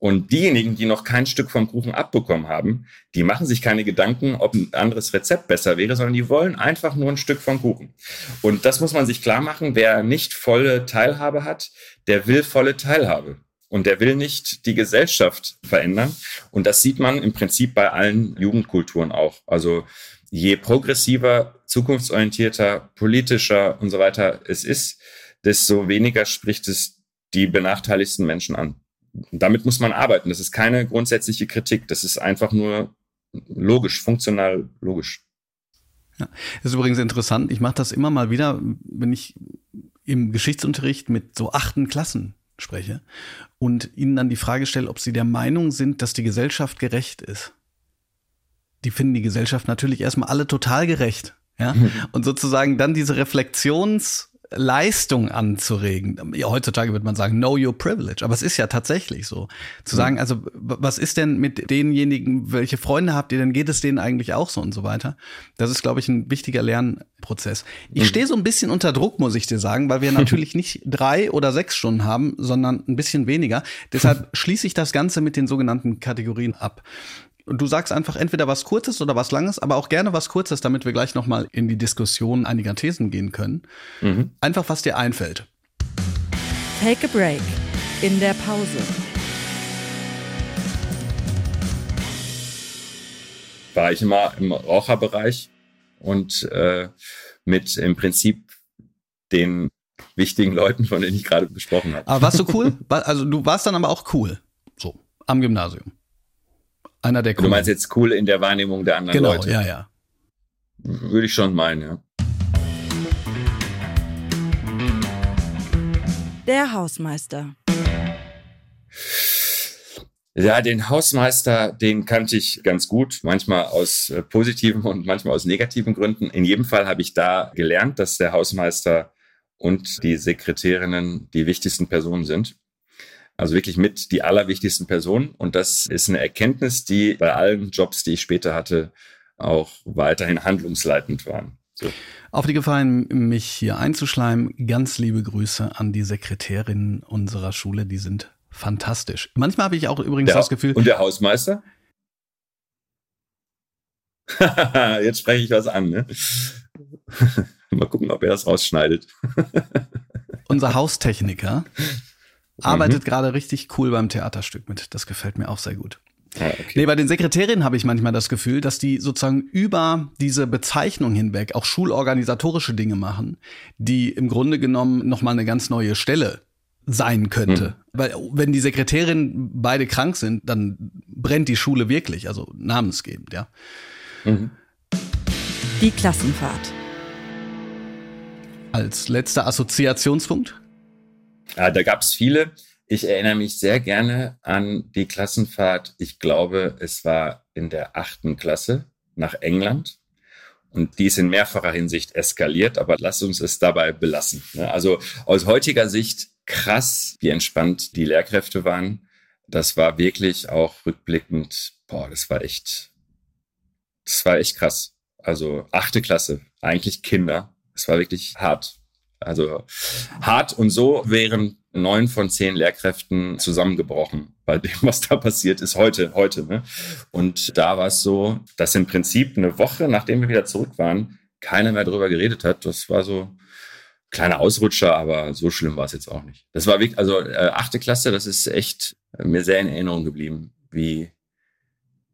S1: Und diejenigen, die noch kein Stück vom Kuchen abbekommen haben, die machen sich keine Gedanken, ob ein anderes Rezept besser wäre, sondern die wollen einfach nur ein Stück vom Kuchen. Und das muss man sich klar machen. Wer nicht volle Teilhabe hat, der will volle Teilhabe. Und der will nicht die Gesellschaft verändern. Und das sieht man im Prinzip bei allen Jugendkulturen auch. Also je progressiver, zukunftsorientierter, politischer und so weiter es ist, desto weniger spricht es die benachteiligsten Menschen an damit muss man arbeiten. Das ist keine grundsätzliche Kritik. Das ist einfach nur logisch, funktional logisch.
S2: Ja, das ist übrigens interessant. Ich mache das immer mal wieder, wenn ich im Geschichtsunterricht mit so achten Klassen spreche und ihnen dann die Frage stelle, ob sie der Meinung sind, dass die Gesellschaft gerecht ist. Die finden die Gesellschaft natürlich erstmal alle total gerecht. Ja? Und sozusagen dann diese Reflexions- Leistung anzuregen. Ja, heutzutage würde man sagen, know your privilege. Aber es ist ja tatsächlich so. Zu mhm. sagen, also, was ist denn mit denjenigen, welche Freunde habt ihr denn, geht es denen eigentlich auch so und so weiter? Das ist, glaube ich, ein wichtiger Lernprozess. Ich mhm. stehe so ein bisschen unter Druck, muss ich dir sagen, weil wir natürlich nicht drei oder sechs Stunden haben, sondern ein bisschen weniger. Deshalb schließe ich das Ganze mit den sogenannten Kategorien ab. Und du sagst einfach entweder was Kurzes oder was Langes, aber auch gerne was Kurzes, damit wir gleich nochmal in die Diskussion einiger Thesen gehen können. Mhm. Einfach, was dir einfällt.
S3: Take a break. In der Pause.
S1: War ich immer im Raucherbereich und äh, mit im Prinzip den wichtigen Leuten, von denen ich gerade gesprochen habe.
S2: Aber warst du cool? Also du warst dann aber auch cool. So, am Gymnasium. Einer der
S1: coolen. Du meinst jetzt cool in der Wahrnehmung der anderen
S2: genau,
S1: Leute?
S2: Genau, ja, ja.
S1: Würde ich schon meinen, ja.
S3: Der Hausmeister.
S1: Ja, den Hausmeister, den kannte ich ganz gut, manchmal aus äh, positiven und manchmal aus negativen Gründen. In jedem Fall habe ich da gelernt, dass der Hausmeister und die Sekretärinnen die wichtigsten Personen sind. Also wirklich mit die allerwichtigsten Personen. Und das ist eine Erkenntnis, die bei allen Jobs, die ich später hatte, auch weiterhin handlungsleitend waren. So.
S2: Auf die Gefallen, mich hier einzuschleimen. Ganz liebe Grüße an die Sekretärinnen unserer Schule. Die sind fantastisch. Manchmal habe ich auch übrigens
S1: der,
S2: das Gefühl.
S1: Und der Hausmeister? Jetzt spreche ich was an, ne? Mal gucken, ob er das rausschneidet.
S2: Unser Haustechniker arbeitet mhm. gerade richtig cool beim Theaterstück mit. Das gefällt mir auch sehr gut. Ah, okay. Nee, bei den Sekretärinnen habe ich manchmal das Gefühl, dass die sozusagen über diese Bezeichnung hinweg auch schulorganisatorische Dinge machen, die im Grunde genommen nochmal eine ganz neue Stelle sein könnte. Mhm. Weil wenn die Sekretärinnen beide krank sind, dann brennt die Schule wirklich, also namensgebend, ja. Mhm.
S3: Die Klassenfahrt.
S2: Als letzter Assoziationspunkt?
S1: Ja, da gab es viele. Ich erinnere mich sehr gerne an die Klassenfahrt. Ich glaube, es war in der achten Klasse nach England. Und die ist in mehrfacher Hinsicht eskaliert, aber lass uns es dabei belassen. Ne? Also aus heutiger Sicht krass, wie entspannt die Lehrkräfte waren. Das war wirklich auch rückblickend, boah, das war echt, das war echt krass. Also achte Klasse, eigentlich Kinder. Es war wirklich hart. Also hart und so wären neun von zehn Lehrkräften zusammengebrochen bei dem, was da passiert ist heute, heute. Ne? Und da war es so, dass im Prinzip eine Woche, nachdem wir wieder zurück waren, keiner mehr drüber geredet hat. Das war so kleiner Ausrutscher, aber so schlimm war es jetzt auch nicht. Das war wirklich, also äh, achte Klasse, das ist echt mir sehr in Erinnerung geblieben, wie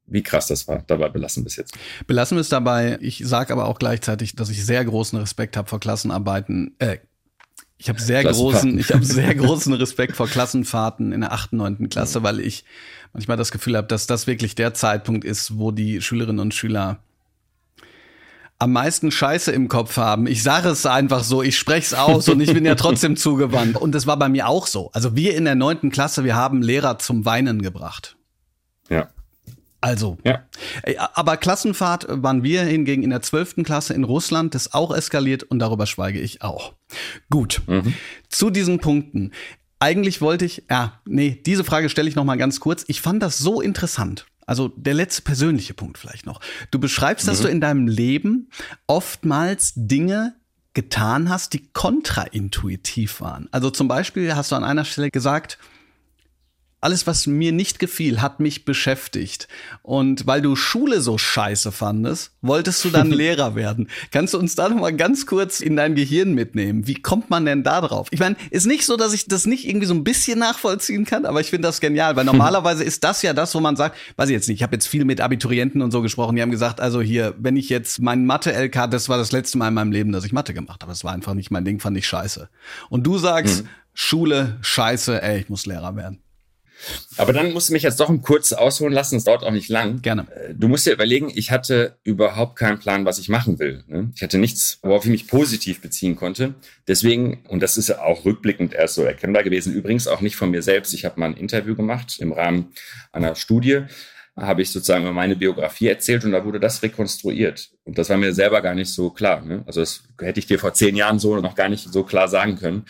S1: wie krass das war. Dabei belassen wir es jetzt.
S2: Belassen wir es dabei. Ich sage aber auch gleichzeitig, dass ich sehr großen Respekt habe vor Klassenarbeiten. Äh, ich habe sehr großen, ich habe sehr großen Respekt vor Klassenfahrten in der achten, neunten Klasse, weil ich manchmal das Gefühl habe, dass das wirklich der Zeitpunkt ist, wo die Schülerinnen und Schüler am meisten Scheiße im Kopf haben. Ich sage es einfach so, ich spreche es aus und ich bin ja trotzdem zugewandt. Und das war bei mir auch so. Also wir in der neunten Klasse, wir haben Lehrer zum Weinen gebracht. Also, ja. aber Klassenfahrt waren wir hingegen in der zwölften Klasse in Russland, das auch eskaliert und darüber schweige ich auch. Gut, mhm. zu diesen Punkten. Eigentlich wollte ich, ja, nee, diese Frage stelle ich noch mal ganz kurz. Ich fand das so interessant. Also der letzte persönliche Punkt vielleicht noch. Du beschreibst, mhm. dass du in deinem Leben oftmals Dinge getan hast, die kontraintuitiv waren. Also zum Beispiel hast du an einer Stelle gesagt, alles, was mir nicht gefiel, hat mich beschäftigt. Und weil du Schule so scheiße fandest, wolltest du dann Lehrer werden. Kannst du uns da noch mal ganz kurz in dein Gehirn mitnehmen? Wie kommt man denn da drauf? Ich meine, ist nicht so, dass ich das nicht irgendwie so ein bisschen nachvollziehen kann, aber ich finde das genial, weil normalerweise ist das ja das, wo man sagt, weiß ich jetzt nicht, ich habe jetzt viel mit Abiturienten und so gesprochen, die haben gesagt, also hier, wenn ich jetzt mein Mathe-LK, das war das letzte Mal in meinem Leben, dass ich Mathe gemacht habe. Das war einfach nicht mein Ding, fand ich scheiße. Und du sagst, mhm. Schule, scheiße, ey, ich muss Lehrer werden.
S1: Aber dann musst du mich jetzt doch kurz ausholen lassen, es dauert auch nicht lang.
S2: Gerne.
S1: Äh, du musst dir überlegen, ich hatte überhaupt keinen Plan, was ich machen will. Ne? Ich hatte nichts, worauf ich mich positiv beziehen konnte. Deswegen, und das ist ja auch rückblickend erst so erkennbar gewesen, übrigens auch nicht von mir selbst. Ich habe mal ein Interview gemacht im Rahmen einer Studie habe ich sozusagen meine Biografie erzählt und da wurde das rekonstruiert. Und das war mir selber gar nicht so klar. Ne? Also das hätte ich dir vor zehn Jahren so noch gar nicht so klar sagen können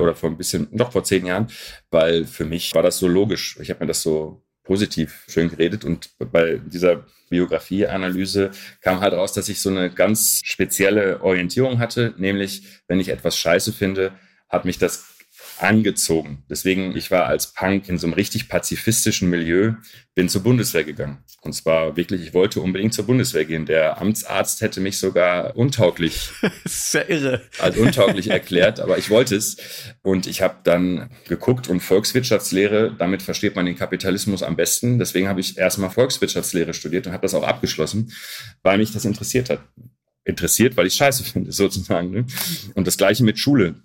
S1: oder vor ein bisschen, doch vor zehn Jahren, weil für mich war das so logisch. Ich habe mir das so positiv schön geredet und bei dieser Biografieanalyse kam halt raus, dass ich so eine ganz spezielle Orientierung hatte, nämlich wenn ich etwas scheiße finde, hat mich das angezogen. Deswegen, ich war als Punk in so einem richtig pazifistischen Milieu, bin zur Bundeswehr gegangen. Und zwar wirklich, ich wollte unbedingt zur Bundeswehr gehen. Der Amtsarzt hätte mich sogar untauglich,
S2: sehr irre,
S1: als untauglich erklärt, aber ich wollte es. Und ich habe dann geguckt und Volkswirtschaftslehre, damit versteht man den Kapitalismus am besten. Deswegen habe ich erstmal Volkswirtschaftslehre studiert und habe das auch abgeschlossen, weil mich das interessiert hat interessiert, weil ich scheiße finde, sozusagen. Ne? Und das gleiche mit Schule.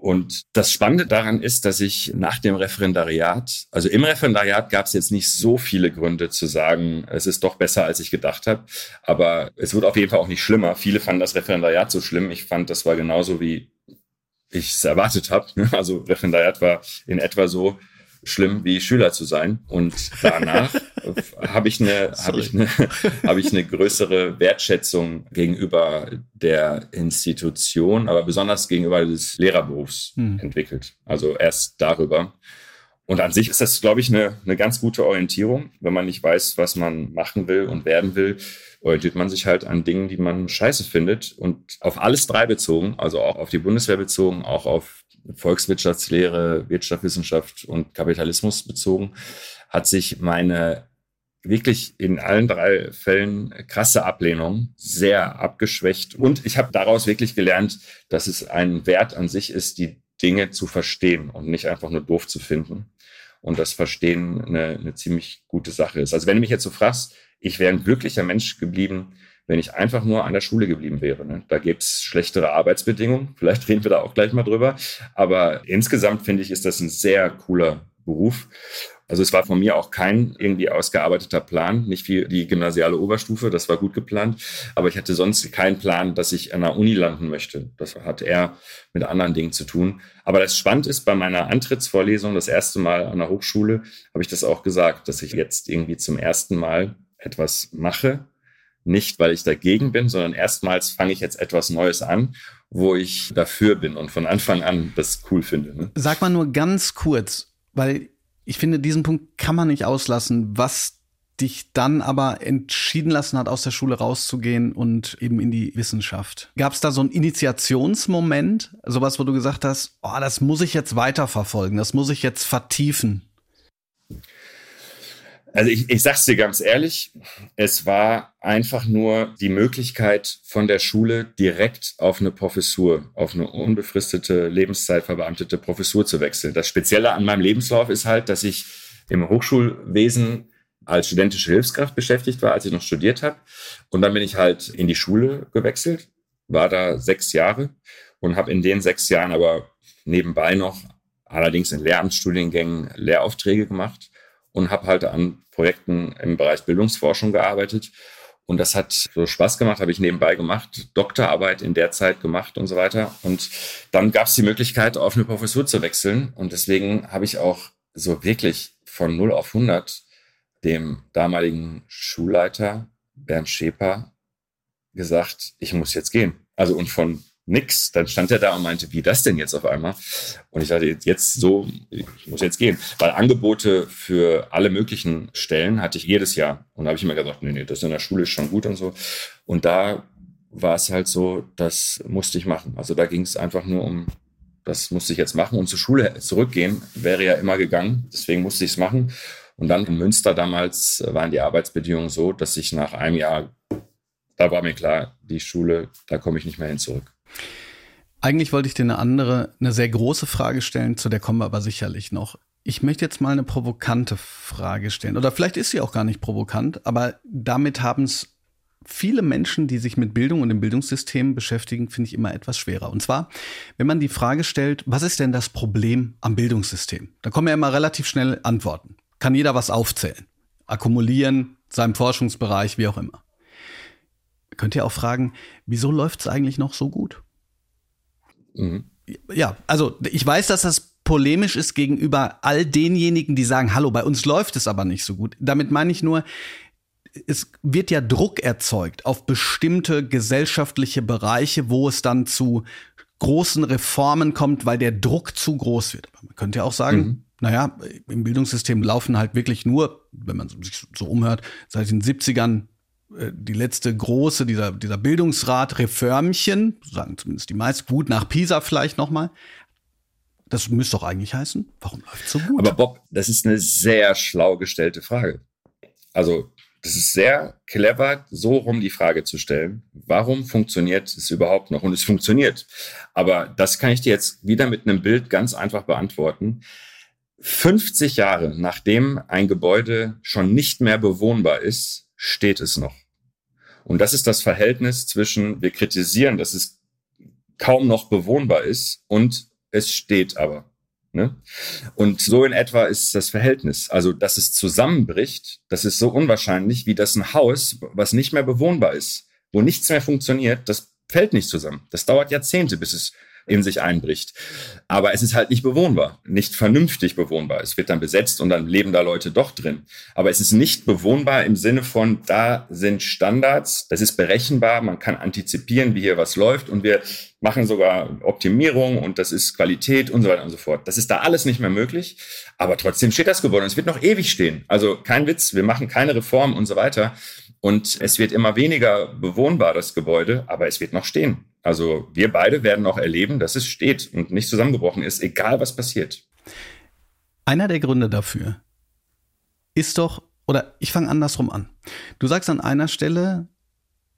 S1: Und das Spannende daran ist, dass ich nach dem Referendariat, also im Referendariat gab es jetzt nicht so viele Gründe zu sagen, es ist doch besser, als ich gedacht habe. Aber es wird auf jeden Fall auch nicht schlimmer. Viele fanden das Referendariat so schlimm. Ich fand, das war genauso, wie ich es erwartet habe. Also Referendariat war in etwa so, schlimm wie Schüler zu sein. Und danach habe ich eine, habe ich eine, habe ich eine größere Wertschätzung gegenüber der Institution, aber besonders gegenüber des Lehrerberufs hm. entwickelt. Also erst darüber. Und an sich ist das, glaube ich, eine, eine ganz gute Orientierung. Wenn man nicht weiß, was man machen will und werden will, orientiert man sich halt an Dingen, die man scheiße findet. Und auf alles drei bezogen, also auch auf die Bundeswehr bezogen, auch auf Volkswirtschaftslehre, Wirtschaftswissenschaft und Kapitalismus bezogen, hat sich meine wirklich in allen drei Fällen krasse Ablehnung sehr abgeschwächt. Und ich habe daraus wirklich gelernt, dass es ein Wert an sich ist, die Dinge zu verstehen und nicht einfach nur doof zu finden. Und das Verstehen eine, eine ziemlich gute Sache ist. Also wenn du mich jetzt so fragst, ich wäre ein glücklicher Mensch geblieben, wenn ich einfach nur an der Schule geblieben wäre. Ne? Da gibt's schlechtere Arbeitsbedingungen. Vielleicht reden wir da auch gleich mal drüber. Aber insgesamt finde ich, ist das ein sehr cooler Beruf. Also es war von mir auch kein irgendwie ausgearbeiteter Plan, nicht wie die gymnasiale Oberstufe, das war gut geplant, aber ich hatte sonst keinen Plan, dass ich an der Uni landen möchte. Das hat eher mit anderen Dingen zu tun. Aber das spannend ist, bei meiner Antrittsvorlesung, das erste Mal an der Hochschule, habe ich das auch gesagt, dass ich jetzt irgendwie zum ersten Mal etwas mache, nicht, weil ich dagegen bin, sondern erstmals fange ich jetzt etwas Neues an, wo ich dafür bin und von Anfang an das cool finde. Ne?
S2: Sag mal nur ganz kurz, weil ich finde, diesen Punkt kann man nicht auslassen, was dich dann aber entschieden lassen hat, aus der Schule rauszugehen und eben in die Wissenschaft. Gab es da so einen Initiationsmoment, sowas, wo du gesagt hast, oh, das muss ich jetzt weiterverfolgen, das muss ich jetzt vertiefen?
S1: Also ich, ich sag's dir ganz ehrlich, es war einfach nur die Möglichkeit von der Schule direkt auf eine Professur, auf eine unbefristete, lebenszeitverbeamtete Professur zu wechseln. Das Spezielle an meinem Lebenslauf ist halt, dass ich im Hochschulwesen als studentische Hilfskraft beschäftigt war, als ich noch studiert habe. Und dann bin ich halt in die Schule gewechselt, war da sechs Jahre und habe in den sechs Jahren aber nebenbei noch, allerdings in Lehramtsstudiengängen, Lehraufträge gemacht und habe halt an Projekten im Bereich Bildungsforschung gearbeitet. Und das hat so Spaß gemacht, habe ich nebenbei gemacht, Doktorarbeit in der Zeit gemacht und so weiter. Und dann gab es die Möglichkeit, auf eine Professur zu wechseln. Und deswegen habe ich auch so wirklich von 0 auf 100 dem damaligen Schulleiter Bernd Scheper gesagt, ich muss jetzt gehen. Also und von nix. Dann stand er da und meinte, wie das denn jetzt auf einmal? Und ich dachte, jetzt so, ich muss jetzt gehen. Weil Angebote für alle möglichen Stellen hatte ich jedes Jahr. Und da habe ich immer gesagt, nee, nee, das in der Schule ist schon gut und so. Und da war es halt so, das musste ich machen. Also da ging es einfach nur um, das musste ich jetzt machen. Und zur Schule zurückgehen wäre ja immer gegangen. Deswegen musste ich es machen. Und dann in Münster damals waren die Arbeitsbedingungen so, dass ich nach einem Jahr, da war mir klar, die Schule, da komme ich nicht mehr hin zurück.
S2: Eigentlich wollte ich dir eine andere, eine sehr große Frage stellen, zu der kommen wir aber sicherlich noch. Ich möchte jetzt mal eine provokante Frage stellen. Oder vielleicht ist sie auch gar nicht provokant, aber damit haben es viele Menschen, die sich mit Bildung und dem Bildungssystem beschäftigen, finde ich immer etwas schwerer. Und zwar, wenn man die Frage stellt, was ist denn das Problem am Bildungssystem? Da kommen ja immer relativ schnell Antworten. Kann jeder was aufzählen? Akkumulieren, seinem Forschungsbereich, wie auch immer könnt ihr auch fragen, wieso läuft es eigentlich noch so gut? Mhm. Ja, also ich weiß, dass das polemisch ist gegenüber all denjenigen, die sagen, hallo, bei uns läuft es aber nicht so gut. Damit meine ich nur, es wird ja Druck erzeugt auf bestimmte gesellschaftliche Bereiche, wo es dann zu großen Reformen kommt, weil der Druck zu groß wird. Aber man könnte ja auch sagen, mhm. naja, im Bildungssystem laufen halt wirklich nur, wenn man sich so umhört, seit den 70ern äh, die letzte große, dieser, dieser Bildungsrat Reformchen, sagen zumindest die meisten, gut nach Pisa vielleicht nochmal. Das müsste doch eigentlich heißen, warum läuft so gut?
S1: Aber Bob, das ist eine sehr schlau gestellte Frage. Also, das ist sehr clever, so rum die Frage zu stellen. Warum funktioniert es überhaupt noch? Und es funktioniert. Aber das kann ich dir jetzt wieder mit einem Bild ganz einfach beantworten. 50 Jahre nachdem ein Gebäude schon nicht mehr bewohnbar ist, steht es noch. Und das ist das Verhältnis zwischen, wir kritisieren, dass es kaum noch bewohnbar ist und es steht aber. Ne? Und so in etwa ist das Verhältnis. Also, dass es zusammenbricht, das ist so unwahrscheinlich, wie dass ein Haus, was nicht mehr bewohnbar ist, wo nichts mehr funktioniert, das fällt nicht zusammen. Das dauert Jahrzehnte, bis es in sich einbricht. Aber es ist halt nicht bewohnbar, nicht vernünftig bewohnbar. Es wird dann besetzt und dann leben da Leute doch drin. Aber es ist nicht bewohnbar im Sinne von, da sind Standards, das ist berechenbar, man kann antizipieren, wie hier was läuft und wir machen sogar Optimierung und das ist Qualität und so weiter und so fort. Das ist da alles nicht mehr möglich, aber trotzdem steht das Gebäude und es wird noch ewig stehen. Also kein Witz, wir machen keine Reform und so weiter. Und es wird immer weniger bewohnbar, das Gebäude, aber es wird noch stehen. Also wir beide werden auch erleben, dass es steht und nicht zusammengebrochen ist, egal was passiert.
S2: Einer der Gründe dafür ist doch, oder ich fange andersrum an. Du sagst an einer Stelle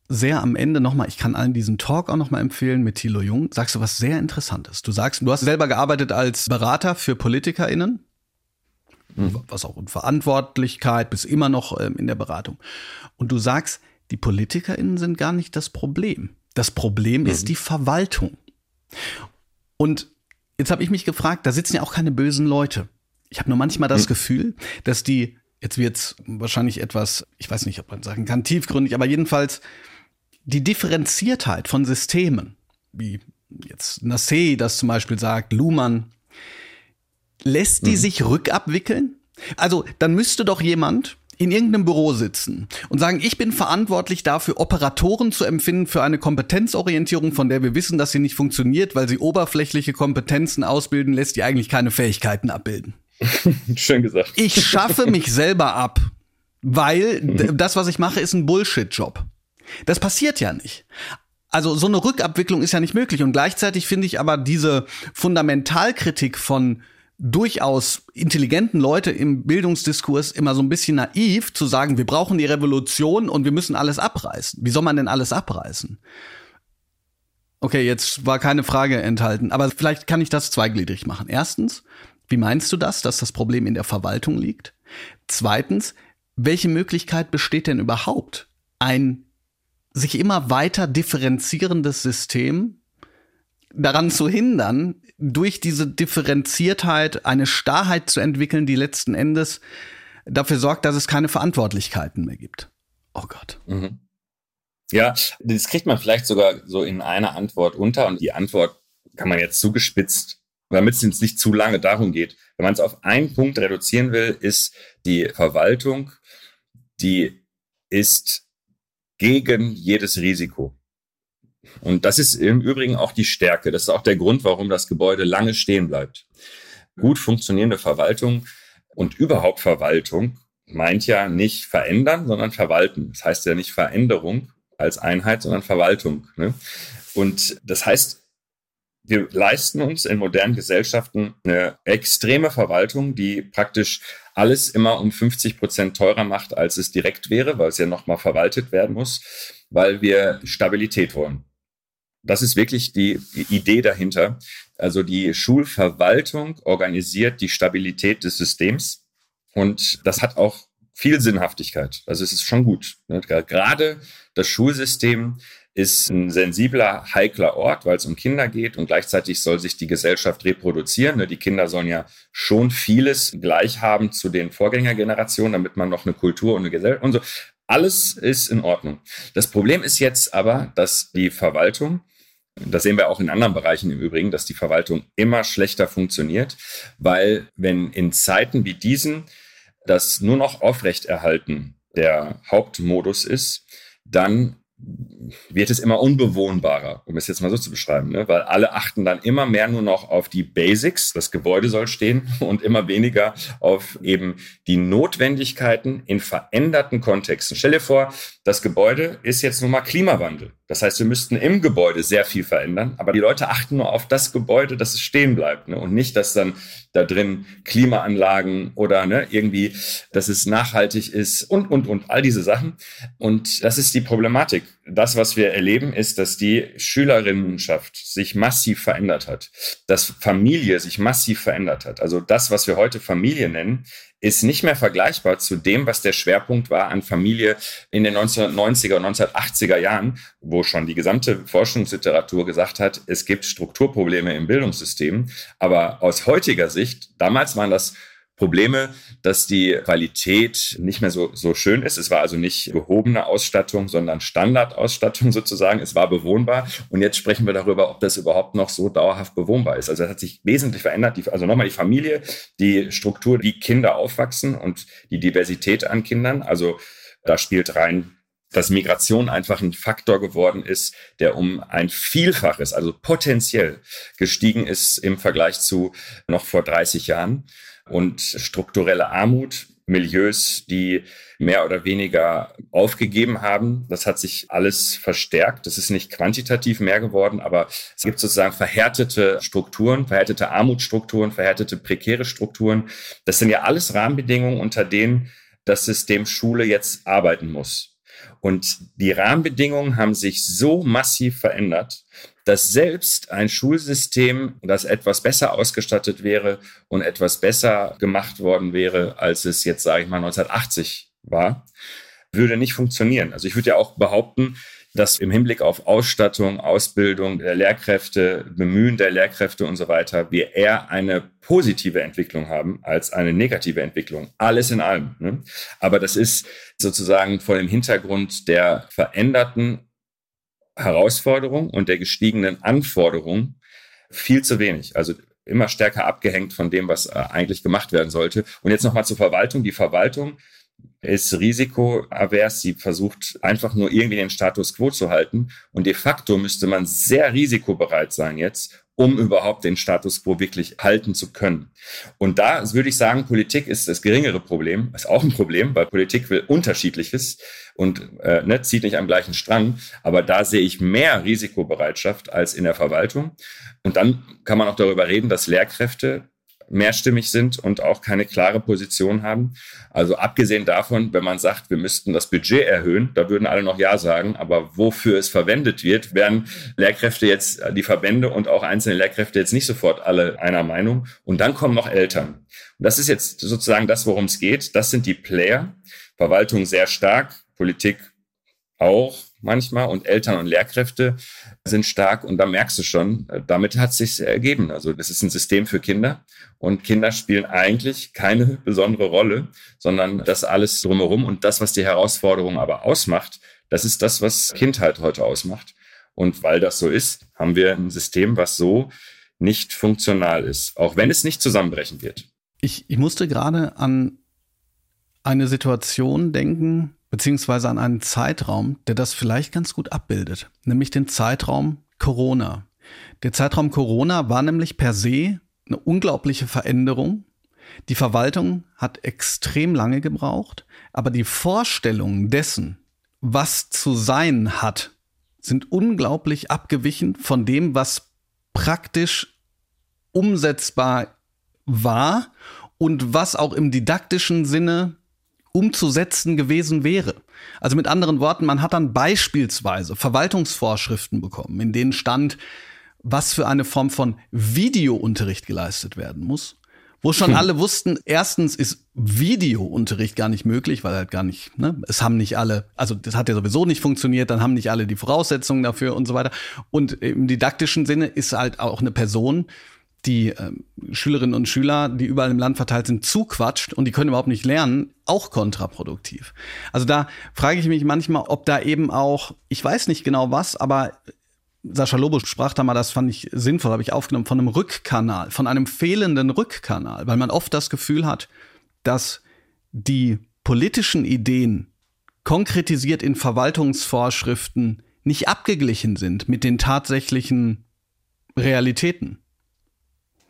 S2: sehr am Ende nochmal, ich kann allen diesen Talk auch nochmal empfehlen mit Thilo Jung, sagst du was sehr Interessantes. Du sagst, du hast selber gearbeitet als Berater für PolitikerInnen mhm. was auch in Verantwortlichkeit, bis immer noch ähm, in der Beratung. Und du sagst, die PolitikerInnen sind gar nicht das Problem. Das Problem mhm. ist die Verwaltung. Und jetzt habe ich mich gefragt, da sitzen ja auch keine bösen Leute. Ich habe nur manchmal das mhm. Gefühl, dass die, jetzt wird's wahrscheinlich etwas, ich weiß nicht, ob man sagen kann, tiefgründig, aber jedenfalls die Differenziertheit von Systemen, wie jetzt Nassé das zum Beispiel sagt, Luhmann, Lässt die mhm. sich rückabwickeln? Also, dann müsste doch jemand in irgendeinem Büro sitzen und sagen, ich bin verantwortlich dafür, Operatoren zu empfinden für eine Kompetenzorientierung, von der wir wissen, dass sie nicht funktioniert, weil sie oberflächliche Kompetenzen ausbilden lässt, die eigentlich keine Fähigkeiten abbilden.
S1: Schön gesagt.
S2: Ich schaffe mich selber ab, weil mhm. das, was ich mache, ist ein Bullshit-Job. Das passiert ja nicht. Also so eine Rückabwicklung ist ja nicht möglich. Und gleichzeitig finde ich aber diese Fundamentalkritik von durchaus intelligenten Leute im Bildungsdiskurs immer so ein bisschen naiv zu sagen, wir brauchen die Revolution und wir müssen alles abreißen. Wie soll man denn alles abreißen? Okay, jetzt war keine Frage enthalten, aber vielleicht kann ich das zweigliedrig machen. Erstens, wie meinst du das, dass das Problem in der Verwaltung liegt? Zweitens, welche Möglichkeit besteht denn überhaupt, ein sich immer weiter differenzierendes System daran zu hindern, durch diese Differenziertheit eine Starrheit zu entwickeln, die letzten Endes dafür sorgt, dass es keine Verantwortlichkeiten mehr gibt. Oh Gott. Mhm.
S1: Ja, das kriegt man vielleicht sogar so in einer Antwort unter und die Antwort kann man jetzt zugespitzt, damit es nicht zu lange darum geht. Wenn man es auf einen Punkt reduzieren will, ist die Verwaltung, die ist gegen jedes Risiko. Und das ist im Übrigen auch die Stärke. Das ist auch der Grund, warum das Gebäude lange stehen bleibt. Gut funktionierende Verwaltung und überhaupt Verwaltung meint ja nicht verändern, sondern verwalten. Das heißt ja nicht Veränderung als Einheit, sondern Verwaltung. Ne? Und das heißt, wir leisten uns in modernen Gesellschaften eine extreme Verwaltung, die praktisch alles immer um 50 Prozent teurer macht, als es direkt wäre, weil es ja nochmal verwaltet werden muss, weil wir Stabilität wollen. Das ist wirklich die Idee dahinter. Also die Schulverwaltung organisiert die Stabilität des Systems und das hat auch viel Sinnhaftigkeit. Also es ist schon gut. Ne? Gerade das Schulsystem ist ein sensibler, heikler Ort, weil es um Kinder geht und gleichzeitig soll sich die Gesellschaft reproduzieren. Ne? Die Kinder sollen ja schon vieles gleich haben zu den Vorgängergenerationen, damit man noch eine Kultur und eine Gesellschaft und so. Alles ist in Ordnung. Das Problem ist jetzt aber, dass die Verwaltung das sehen wir auch in anderen Bereichen im Übrigen, dass die Verwaltung immer schlechter funktioniert, weil wenn in Zeiten wie diesen das nur noch aufrechterhalten der Hauptmodus ist, dann wird es immer unbewohnbarer, um es jetzt mal so zu beschreiben, ne? weil alle achten dann immer mehr nur noch auf die Basics, das Gebäude soll stehen und immer weniger auf eben die Notwendigkeiten in veränderten Kontexten. Stell dir vor, das Gebäude ist jetzt nun mal Klimawandel. Das heißt, wir müssten im Gebäude sehr viel verändern, aber die Leute achten nur auf das Gebäude, dass es stehen bleibt ne? und nicht, dass dann da drin Klimaanlagen oder ne, irgendwie, dass es nachhaltig ist und, und, und all diese Sachen. Und das ist die Problematik. Das, was wir erleben, ist, dass die Schülerinnenschaft sich massiv verändert hat, dass Familie sich massiv verändert hat. Also das, was wir heute Familie nennen, ist nicht mehr vergleichbar zu dem, was der Schwerpunkt war an Familie in den 1990er und 1980er Jahren, wo schon die gesamte Forschungsliteratur gesagt hat, es gibt Strukturprobleme im Bildungssystem. Aber aus heutiger Sicht, damals waren das Probleme, dass die Qualität nicht mehr so, so schön ist. Es war also nicht gehobene Ausstattung, sondern Standardausstattung sozusagen. Es war bewohnbar. Und jetzt sprechen wir darüber, ob das überhaupt noch so dauerhaft bewohnbar ist. Also es hat sich wesentlich verändert. Die, also nochmal die Familie, die Struktur, wie Kinder aufwachsen und die Diversität an Kindern. Also da spielt rein dass Migration einfach ein Faktor geworden ist, der um ein Vielfaches, also potenziell gestiegen ist im Vergleich zu noch vor 30 Jahren und strukturelle Armut, Milieus, die mehr oder weniger aufgegeben haben. Das hat sich alles verstärkt. Das ist nicht quantitativ mehr geworden, aber es gibt sozusagen verhärtete Strukturen, verhärtete Armutsstrukturen, verhärtete prekäre Strukturen. Das sind ja alles Rahmenbedingungen, unter denen das System Schule jetzt arbeiten muss. Und die Rahmenbedingungen haben sich so massiv verändert, dass selbst ein Schulsystem, das etwas besser ausgestattet wäre und etwas besser gemacht worden wäre, als es jetzt, sage ich mal, 1980 war, würde nicht funktionieren. Also ich würde ja auch behaupten, dass im Hinblick auf Ausstattung, Ausbildung der Lehrkräfte, Bemühen der Lehrkräfte und so weiter, wir eher eine positive Entwicklung haben als eine negative Entwicklung. Alles in allem. Ne? Aber das ist sozusagen vor dem Hintergrund der veränderten Herausforderung und der gestiegenen Anforderung viel zu wenig. Also immer stärker abgehängt von dem, was äh, eigentlich gemacht werden sollte. Und jetzt nochmal zur Verwaltung. Die Verwaltung ist risikoavers. Sie versucht einfach nur irgendwie den Status quo zu halten. Und de facto müsste man sehr risikobereit sein jetzt, um überhaupt den Status quo wirklich halten zu können. Und da würde ich sagen, Politik ist das geringere Problem, ist auch ein Problem, weil Politik will unterschiedliches und äh, ne, zieht nicht am gleichen Strang. Aber da sehe ich mehr Risikobereitschaft als in der Verwaltung. Und dann kann man auch darüber reden, dass Lehrkräfte mehrstimmig sind und auch keine klare Position haben. Also abgesehen davon, wenn man sagt, wir müssten das Budget erhöhen, da würden alle noch Ja sagen, aber wofür es verwendet wird, werden Lehrkräfte jetzt, die Verbände und auch einzelne Lehrkräfte jetzt nicht sofort alle einer Meinung. Und dann kommen noch Eltern. Und das ist jetzt sozusagen das, worum es geht. Das sind die Player. Verwaltung sehr stark, Politik auch manchmal und Eltern und Lehrkräfte sind stark und da merkst du schon, äh, damit hat es sich ergeben. Also das ist ein System für Kinder und Kinder spielen eigentlich keine besondere Rolle, sondern das alles drumherum und das, was die Herausforderung aber ausmacht, das ist das, was Kindheit heute ausmacht. Und weil das so ist, haben wir ein System, was so nicht funktional ist, auch wenn es nicht zusammenbrechen wird.
S2: Ich, ich musste gerade an eine Situation denken, beziehungsweise an einen Zeitraum, der das vielleicht ganz gut abbildet, nämlich den Zeitraum Corona. Der Zeitraum Corona war nämlich per se eine unglaubliche Veränderung. Die Verwaltung hat extrem lange gebraucht, aber die Vorstellungen dessen, was zu sein hat, sind unglaublich abgewichen von dem, was praktisch umsetzbar war und was auch im didaktischen Sinne umzusetzen gewesen wäre. Also mit anderen Worten, man hat dann beispielsweise Verwaltungsvorschriften bekommen, in denen stand, was für eine Form von Videounterricht geleistet werden muss. Wo schon hm. alle wussten, erstens ist Videounterricht gar nicht möglich, weil halt gar nicht, ne, es haben nicht alle, also das hat ja sowieso nicht funktioniert, dann haben nicht alle die Voraussetzungen dafür und so weiter. Und im didaktischen Sinne ist halt auch eine Person, die äh, Schülerinnen und Schüler, die überall im Land verteilt sind, zuquatscht und die können überhaupt nicht lernen, auch kontraproduktiv. Also da frage ich mich manchmal, ob da eben auch, ich weiß nicht genau was, aber Sascha Lobo sprach da mal, das fand ich sinnvoll, habe ich aufgenommen, von einem Rückkanal, von einem fehlenden Rückkanal, weil man oft das Gefühl hat, dass die politischen Ideen konkretisiert in Verwaltungsvorschriften nicht abgeglichen sind mit den tatsächlichen Realitäten.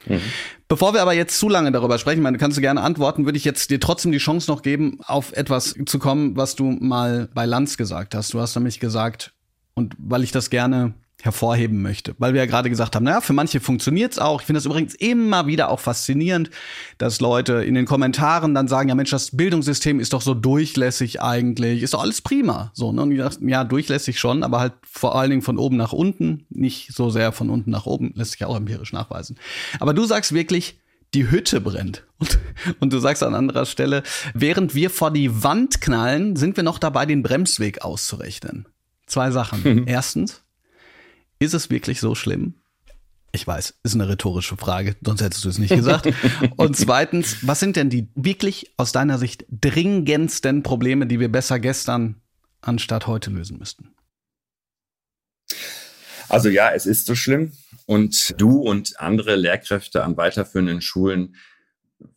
S2: Mhm. Bevor wir aber jetzt zu lange darüber sprechen, meine, kannst du gerne antworten, würde ich jetzt dir trotzdem die Chance noch geben, auf etwas zu kommen, was du mal bei Lanz gesagt hast. Du hast nämlich gesagt, und weil ich das gerne hervorheben möchte. Weil wir ja gerade gesagt haben, naja, für manche funktioniert's auch. Ich finde das übrigens immer wieder auch faszinierend, dass Leute in den Kommentaren dann sagen, ja Mensch, das Bildungssystem ist doch so durchlässig eigentlich, ist doch alles prima. So, ne? Und ich dachte, ja, durchlässig schon, aber halt vor allen Dingen von oben nach unten, nicht so sehr von unten nach oben, lässt sich ja auch empirisch nachweisen. Aber du sagst wirklich, die Hütte brennt. Und, und, du sagst an anderer Stelle, während wir vor die Wand knallen, sind wir noch dabei, den Bremsweg auszurechnen. Zwei Sachen. Erstens, ist es wirklich so schlimm? Ich weiß, ist eine rhetorische Frage, sonst hättest du es nicht gesagt. Und zweitens, was sind denn die wirklich aus deiner Sicht dringendsten Probleme, die wir besser gestern anstatt heute lösen müssten?
S1: Also ja, es ist so schlimm. Und du und andere Lehrkräfte an weiterführenden Schulen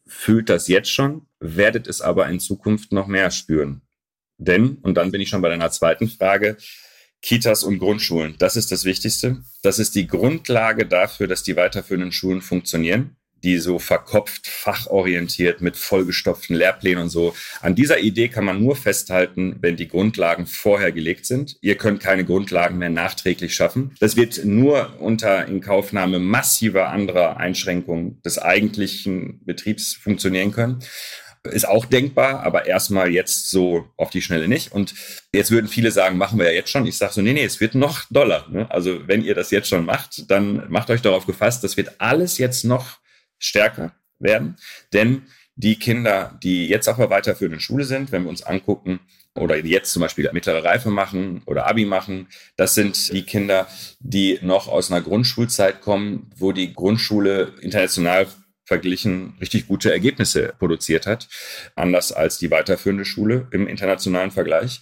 S1: fühlt das jetzt schon, werdet es aber in Zukunft noch mehr spüren. Denn, und dann bin ich schon bei deiner zweiten Frage, Kitas und Grundschulen, das ist das Wichtigste. Das ist die Grundlage dafür, dass die weiterführenden Schulen funktionieren die so verkopft, fachorientiert mit vollgestopften Lehrplänen und so. An dieser Idee kann man nur festhalten, wenn die Grundlagen vorher gelegt sind. Ihr könnt keine Grundlagen mehr nachträglich schaffen. Das wird nur unter Inkaufnahme massiver anderer Einschränkungen des eigentlichen Betriebs funktionieren können ist auch denkbar, aber erstmal jetzt so auf die Schnelle nicht. Und jetzt würden viele sagen, machen wir ja jetzt schon. Ich sage so, nee, nee, es wird noch doller. Ne? Also wenn ihr das jetzt schon macht, dann macht euch darauf gefasst, das wird alles jetzt noch stärker werden. Denn die Kinder, die jetzt auf der weiterführenden Schule sind, wenn wir uns angucken, oder jetzt zum Beispiel mittlere Reife machen oder Abi machen, das sind die Kinder, die noch aus einer Grundschulzeit kommen, wo die Grundschule international verglichen richtig gute Ergebnisse produziert hat, anders als die weiterführende Schule im internationalen Vergleich.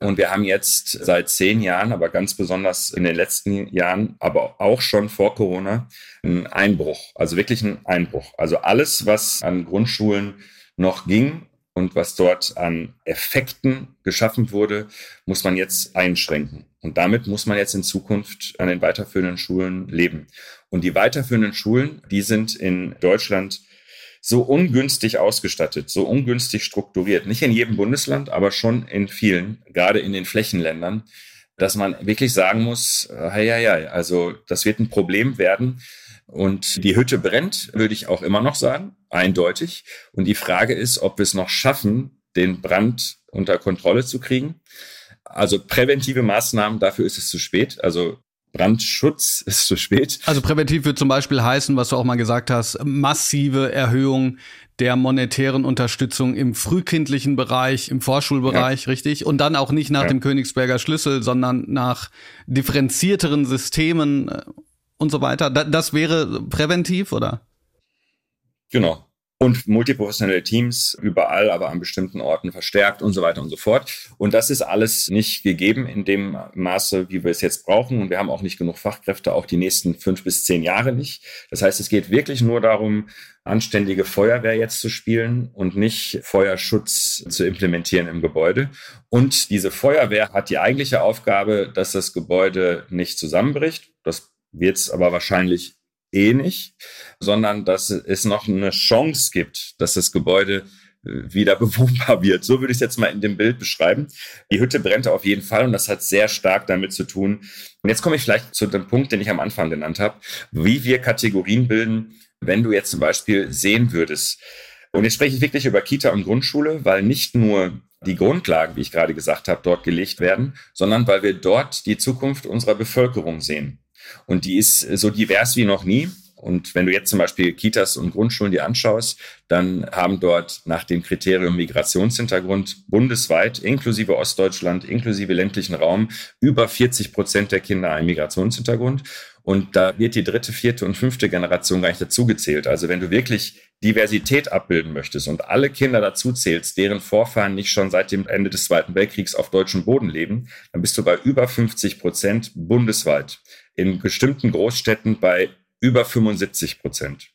S1: Und wir haben jetzt seit zehn Jahren, aber ganz besonders in den letzten Jahren, aber auch schon vor Corona, einen Einbruch, also wirklich einen Einbruch. Also alles, was an Grundschulen noch ging und was dort an Effekten geschaffen wurde, muss man jetzt einschränken. Und damit muss man jetzt in Zukunft an den weiterführenden Schulen leben. Und die weiterführenden Schulen, die sind in Deutschland so ungünstig ausgestattet, so ungünstig strukturiert. Nicht in jedem Bundesland, aber schon in vielen, gerade in den Flächenländern, dass man wirklich sagen muss, ja, ja, ja, also das wird ein Problem werden. Und die Hütte brennt, würde ich auch immer noch sagen, eindeutig. Und die Frage ist, ob wir es noch schaffen, den Brand unter Kontrolle zu kriegen. Also präventive Maßnahmen, dafür ist es zu spät. Also Brandschutz ist zu spät.
S2: Also präventiv wird zum Beispiel heißen, was du auch mal gesagt hast, massive Erhöhung der monetären Unterstützung im frühkindlichen Bereich, im Vorschulbereich, ja. richtig? Und dann auch nicht nach ja. dem Königsberger Schlüssel, sondern nach differenzierteren Systemen äh, und so weiter. Das wäre präventiv, oder?
S1: Genau und multiprofessionelle Teams überall, aber an bestimmten Orten verstärkt und so weiter und so fort. Und das ist alles nicht gegeben in dem Maße, wie wir es jetzt brauchen. Und wir haben auch nicht genug Fachkräfte, auch die nächsten fünf bis zehn Jahre nicht. Das heißt, es geht wirklich nur darum, anständige Feuerwehr jetzt zu spielen und nicht Feuerschutz zu implementieren im Gebäude. Und diese Feuerwehr hat die eigentliche Aufgabe, dass das Gebäude nicht zusammenbricht. Das wird es aber wahrscheinlich eh nicht, sondern dass es noch eine Chance gibt, dass das Gebäude äh, wieder bewohnbar wird. So würde ich es jetzt mal in dem Bild beschreiben. Die Hütte brennt auf jeden Fall und das hat sehr stark damit zu tun. Und jetzt komme ich vielleicht zu dem Punkt, den ich am Anfang genannt habe, wie wir Kategorien bilden, wenn du jetzt zum Beispiel sehen würdest. Und jetzt spreche ich wirklich über Kita und Grundschule, weil nicht nur die Grundlagen, wie ich gerade gesagt habe, dort gelegt werden, sondern weil wir dort die Zukunft unserer Bevölkerung sehen. Und die ist so divers wie noch nie. Und wenn du jetzt zum Beispiel Kitas und Grundschulen dir anschaust, dann haben dort nach dem Kriterium Migrationshintergrund bundesweit, inklusive Ostdeutschland, inklusive ländlichen Raum, über 40 Prozent der Kinder einen Migrationshintergrund. Und da wird die dritte, vierte und fünfte Generation gar nicht dazugezählt. Also wenn du wirklich Diversität abbilden möchtest und alle Kinder dazuzählst, deren Vorfahren nicht schon seit dem Ende des Zweiten Weltkriegs auf deutschem Boden leben, dann bist du bei über 50 Prozent bundesweit in bestimmten Großstädten bei über 75 Prozent.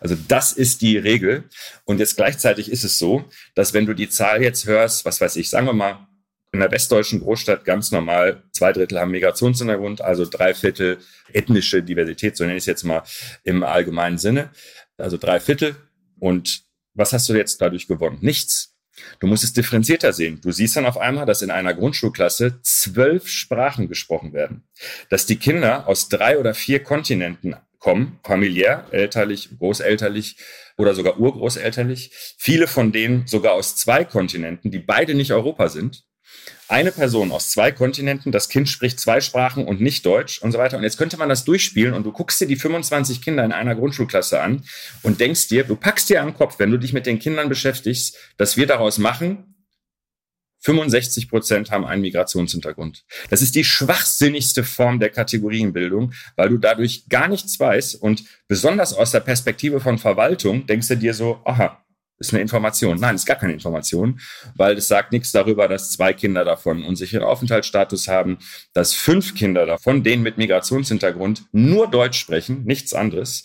S1: Also das ist die Regel. Und jetzt gleichzeitig ist es so, dass wenn du die Zahl jetzt hörst, was weiß ich, sagen wir mal, in der westdeutschen Großstadt ganz normal, zwei Drittel haben Migrationshintergrund, also drei Viertel ethnische Diversität, so nenne ich es jetzt mal im allgemeinen Sinne. Also drei Viertel. Und was hast du jetzt dadurch gewonnen? Nichts. Du musst es differenzierter sehen. Du siehst dann auf einmal, dass in einer Grundschulklasse zwölf Sprachen gesprochen werden. Dass die Kinder aus drei oder vier Kontinenten kommen, familiär, elterlich, großelterlich oder sogar urgroßelterlich. Viele von denen sogar aus zwei Kontinenten, die beide nicht Europa sind eine Person aus zwei Kontinenten, das Kind spricht zwei Sprachen und nicht Deutsch und so weiter. Und jetzt könnte man das durchspielen und du guckst dir die 25 Kinder in einer Grundschulklasse an und denkst dir, du packst dir am Kopf, wenn du dich mit den Kindern beschäftigst, dass wir daraus machen 65 Prozent haben einen Migrationshintergrund. Das ist die schwachsinnigste Form der Kategorienbildung, weil du dadurch gar nichts weißt und besonders aus der Perspektive von Verwaltung denkst du dir so, aha, ist eine Information. Nein, ist gar keine Information, weil es sagt nichts darüber, dass zwei Kinder davon unsicheren Aufenthaltsstatus haben, dass fünf Kinder davon, denen mit Migrationshintergrund, nur Deutsch sprechen, nichts anderes.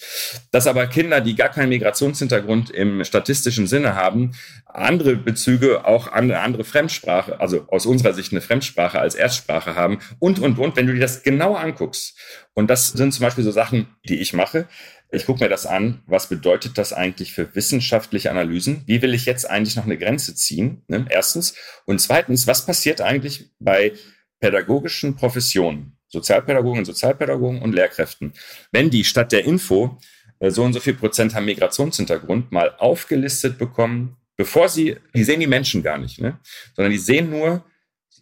S1: Dass aber Kinder, die gar keinen Migrationshintergrund im statistischen Sinne haben, andere Bezüge, auch eine andere Fremdsprache, also aus unserer Sicht eine Fremdsprache als Erstsprache haben und, und, und, wenn du dir das genauer anguckst. Und das sind zum Beispiel so Sachen, die ich mache ich gucke mir das an, was bedeutet das eigentlich für wissenschaftliche Analysen? Wie will ich jetzt eigentlich noch eine Grenze ziehen? Ne? Erstens. Und zweitens, was passiert eigentlich bei pädagogischen Professionen, Sozialpädagogen, Sozialpädagogen und Lehrkräften, wenn die statt der Info äh, so und so viel Prozent haben Migrationshintergrund mal aufgelistet bekommen, bevor sie, die sehen die Menschen gar nicht, ne? sondern die sehen nur,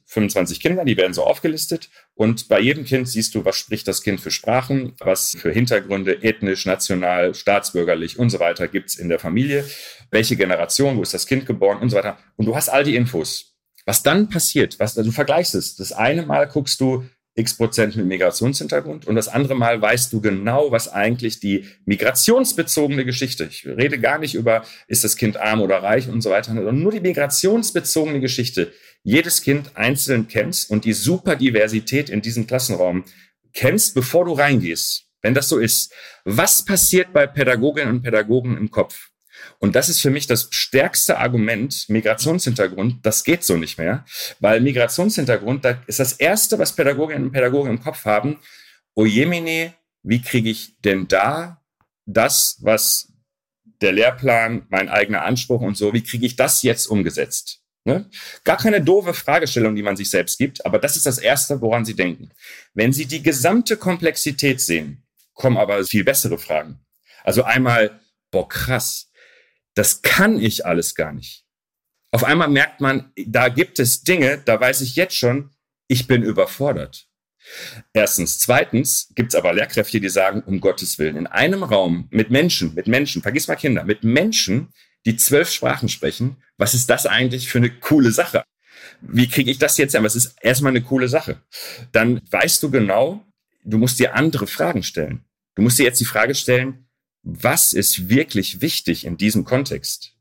S1: 25 Kinder, die werden so aufgelistet. Und bei jedem Kind siehst du, was spricht das Kind für Sprachen, was für Hintergründe, ethnisch, national, staatsbürgerlich und so weiter gibt's in der Familie, welche Generation, wo ist das Kind geboren und so weiter. Und du hast all die Infos. Was dann passiert, was, also du vergleichst es. Das eine Mal guckst du, x Prozent mit Migrationshintergrund. Und das andere Mal weißt du genau, was eigentlich die migrationsbezogene Geschichte, ich rede gar nicht über, ist das Kind arm oder reich und so weiter, sondern nur die migrationsbezogene Geschichte, jedes Kind einzeln kennst und die Superdiversität in diesem Klassenraum kennst, bevor du reingehst, wenn das so ist, was passiert bei Pädagoginnen und Pädagogen im Kopf? Und das ist für mich das stärkste Argument, Migrationshintergrund, das geht so nicht mehr, weil Migrationshintergrund, da ist das Erste, was Pädagoginnen und Pädagogen im Kopf haben, ojemine, wie kriege ich denn da das, was der Lehrplan, mein eigener Anspruch und so, wie kriege ich das jetzt umgesetzt? Ne? Gar keine doofe Fragestellung, die man sich selbst gibt, aber das ist das Erste, woran Sie denken. Wenn Sie die gesamte Komplexität sehen, kommen aber viel bessere Fragen. Also einmal, boah, krass, das kann ich alles gar nicht. Auf einmal merkt man, da gibt es Dinge, da weiß ich jetzt schon, ich bin überfordert. Erstens. Zweitens gibt es aber Lehrkräfte, die sagen, um Gottes Willen, in einem Raum mit Menschen, mit Menschen, vergiss mal Kinder, mit Menschen, die zwölf Sprachen sprechen, was ist das eigentlich für eine coole Sache? Wie kriege ich das jetzt an? Was ist erstmal eine coole Sache? Dann weißt du genau, du musst dir andere Fragen stellen. Du musst dir jetzt die Frage stellen, was ist wirklich wichtig in diesem Kontext?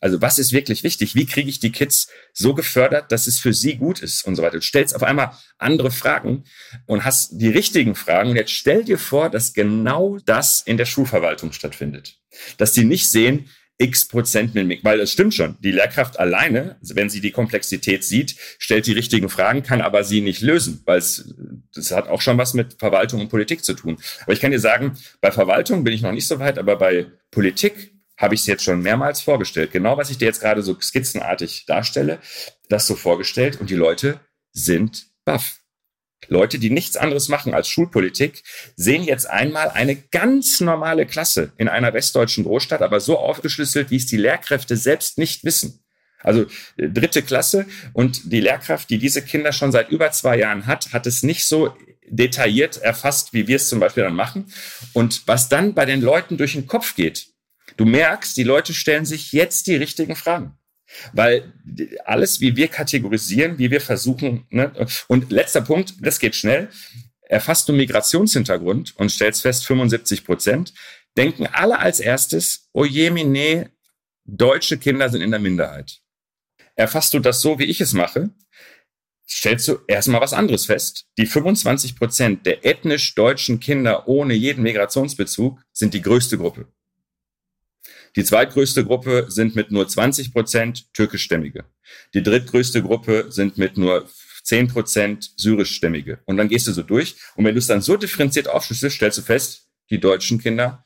S1: Also was ist wirklich wichtig? Wie kriege ich die Kids so gefördert, dass es für sie gut ist und so weiter? Du stellst auf einmal andere Fragen und hast die richtigen Fragen. Und jetzt stell dir vor, dass genau das in der Schulverwaltung stattfindet. Dass die nicht sehen, x Prozent Mimik, weil es stimmt schon. Die Lehrkraft alleine, wenn sie die Komplexität sieht, stellt die richtigen Fragen, kann aber sie nicht lösen, weil es, das hat auch schon was mit Verwaltung und Politik zu tun. Aber ich kann dir sagen, bei Verwaltung bin ich noch nicht so weit, aber bei Politik habe ich es jetzt schon mehrmals vorgestellt. Genau, was ich dir jetzt gerade so skizzenartig darstelle, das so vorgestellt und die Leute sind baff. Leute, die nichts anderes machen als Schulpolitik, sehen jetzt einmal eine ganz normale Klasse in einer westdeutschen Großstadt, aber so aufgeschlüsselt, wie es die Lehrkräfte selbst nicht wissen. Also äh, dritte Klasse und die Lehrkraft, die diese Kinder schon seit über zwei Jahren hat, hat es nicht so detailliert erfasst, wie wir es zum Beispiel dann machen. Und was dann bei den Leuten durch den Kopf geht, du merkst, die Leute stellen sich jetzt die richtigen Fragen. Weil alles, wie wir kategorisieren, wie wir versuchen, ne? und letzter Punkt, das geht schnell, erfasst du Migrationshintergrund und stellst fest, 75 Prozent, denken alle als erstes, oh mine, deutsche Kinder sind in der Minderheit. Erfasst du das so, wie ich es mache, stellst du erstmal was anderes fest. Die 25 Prozent der ethnisch deutschen Kinder ohne jeden Migrationsbezug sind die größte Gruppe. Die zweitgrößte Gruppe sind mit nur 20 Prozent türkischstämmige. Die drittgrößte Gruppe sind mit nur 10 Prozent syrischstämmige. Und dann gehst du so durch. Und wenn du es dann so differenziert aufschlüsselst, stellst du fest, die deutschen Kinder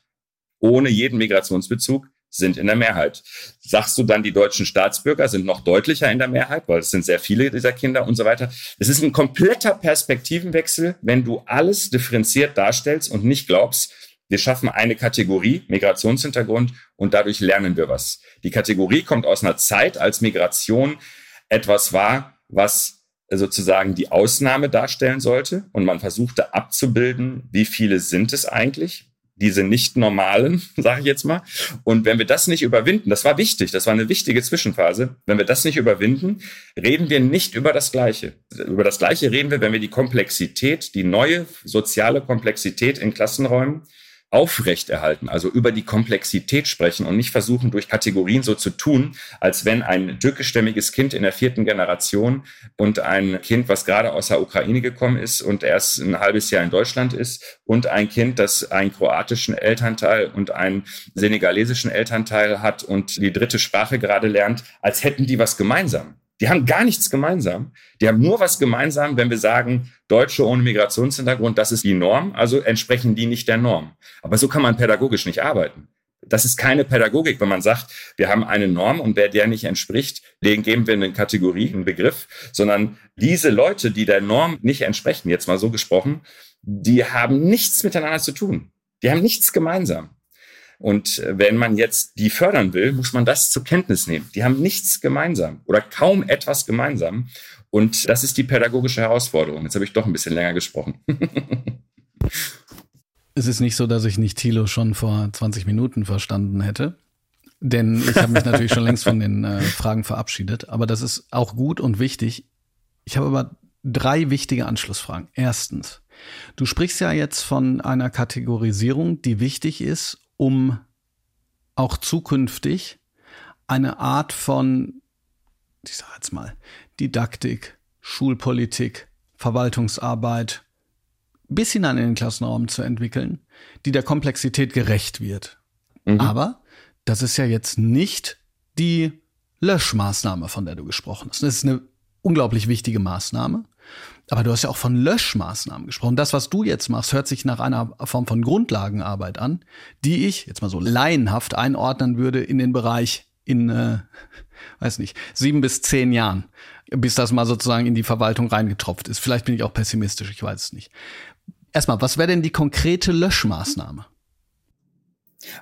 S1: ohne jeden Migrationsbezug sind in der Mehrheit. Sagst du dann, die deutschen Staatsbürger sind noch deutlicher in der Mehrheit, weil es sind sehr viele dieser Kinder und so weiter. Es ist ein kompletter Perspektivenwechsel, wenn du alles differenziert darstellst und nicht glaubst, wir schaffen eine Kategorie, Migrationshintergrund, und dadurch lernen wir was. Die Kategorie kommt aus einer Zeit, als Migration etwas war, was sozusagen die Ausnahme darstellen sollte. Und man versuchte abzubilden, wie viele sind es eigentlich, diese nicht normalen, sage ich jetzt mal. Und wenn wir das nicht überwinden, das war wichtig, das war eine wichtige Zwischenphase, wenn wir das nicht überwinden, reden wir nicht über das Gleiche. Über das Gleiche reden wir, wenn wir die Komplexität, die neue soziale Komplexität in Klassenräumen aufrechterhalten, also über die Komplexität sprechen und nicht versuchen, durch Kategorien so zu tun, als wenn ein türkischstämmiges Kind in der vierten Generation und ein Kind, was gerade aus der Ukraine gekommen ist und erst ein halbes Jahr in Deutschland ist und ein Kind, das einen kroatischen Elternteil und einen senegalesischen Elternteil hat und die dritte Sprache gerade lernt, als hätten die was gemeinsam. Die haben gar nichts gemeinsam. Die haben nur was gemeinsam, wenn wir sagen, Deutsche ohne Migrationshintergrund, das ist die Norm, also entsprechen die nicht der Norm. Aber so kann man pädagogisch nicht arbeiten. Das ist keine Pädagogik, wenn man sagt, wir haben eine Norm und wer der nicht entspricht, den geben wir eine Kategorie, einen Begriff, sondern diese Leute, die der Norm nicht entsprechen, jetzt mal so gesprochen, die haben nichts miteinander zu tun. Die haben nichts gemeinsam. Und äh, wenn man jetzt die fördern will, muss man das zur Kenntnis nehmen. Die haben nichts gemeinsam oder kaum etwas gemeinsam. Und das ist die pädagogische Herausforderung. Jetzt habe ich doch ein bisschen länger gesprochen.
S2: es ist nicht so, dass ich nicht Thilo schon vor 20 Minuten verstanden hätte. Denn ich habe mich natürlich schon längst von den äh, Fragen verabschiedet. Aber das ist auch gut und wichtig. Ich habe aber drei wichtige Anschlussfragen. Erstens, du sprichst ja jetzt von einer Kategorisierung, die wichtig ist, um auch zukünftig eine Art von, ich sage jetzt mal, Didaktik, Schulpolitik, Verwaltungsarbeit bis hinein in den Klassenraum zu entwickeln, die der Komplexität gerecht wird. Mhm. Aber das ist ja jetzt nicht die Löschmaßnahme, von der du gesprochen hast. Das ist eine unglaublich wichtige Maßnahme. Aber du hast ja auch von Löschmaßnahmen gesprochen. Das, was du jetzt machst, hört sich nach einer Form von Grundlagenarbeit an, die ich jetzt mal so laienhaft einordnen würde in den Bereich in, äh, weiß nicht, sieben bis zehn Jahren, bis das mal sozusagen in die Verwaltung reingetropft ist. Vielleicht bin ich auch pessimistisch, ich weiß es nicht. Erstmal, was wäre denn die konkrete Löschmaßnahme?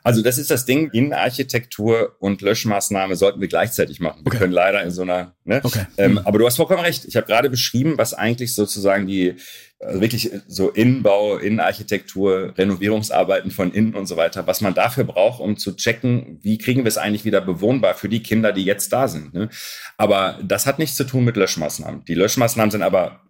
S1: Also das ist das Ding, Innenarchitektur und Löschmaßnahme sollten wir gleichzeitig machen. Wir okay. können leider in so einer, ne? Okay. Ähm, aber du hast vollkommen recht. Ich habe gerade beschrieben, was eigentlich sozusagen die also wirklich so Innenbau, Innenarchitektur, Renovierungsarbeiten von innen und so weiter, was man dafür braucht, um zu checken, wie kriegen wir es eigentlich wieder bewohnbar für die Kinder, die jetzt da sind. Ne? Aber das hat nichts zu tun mit Löschmaßnahmen. Die Löschmaßnahmen sind aber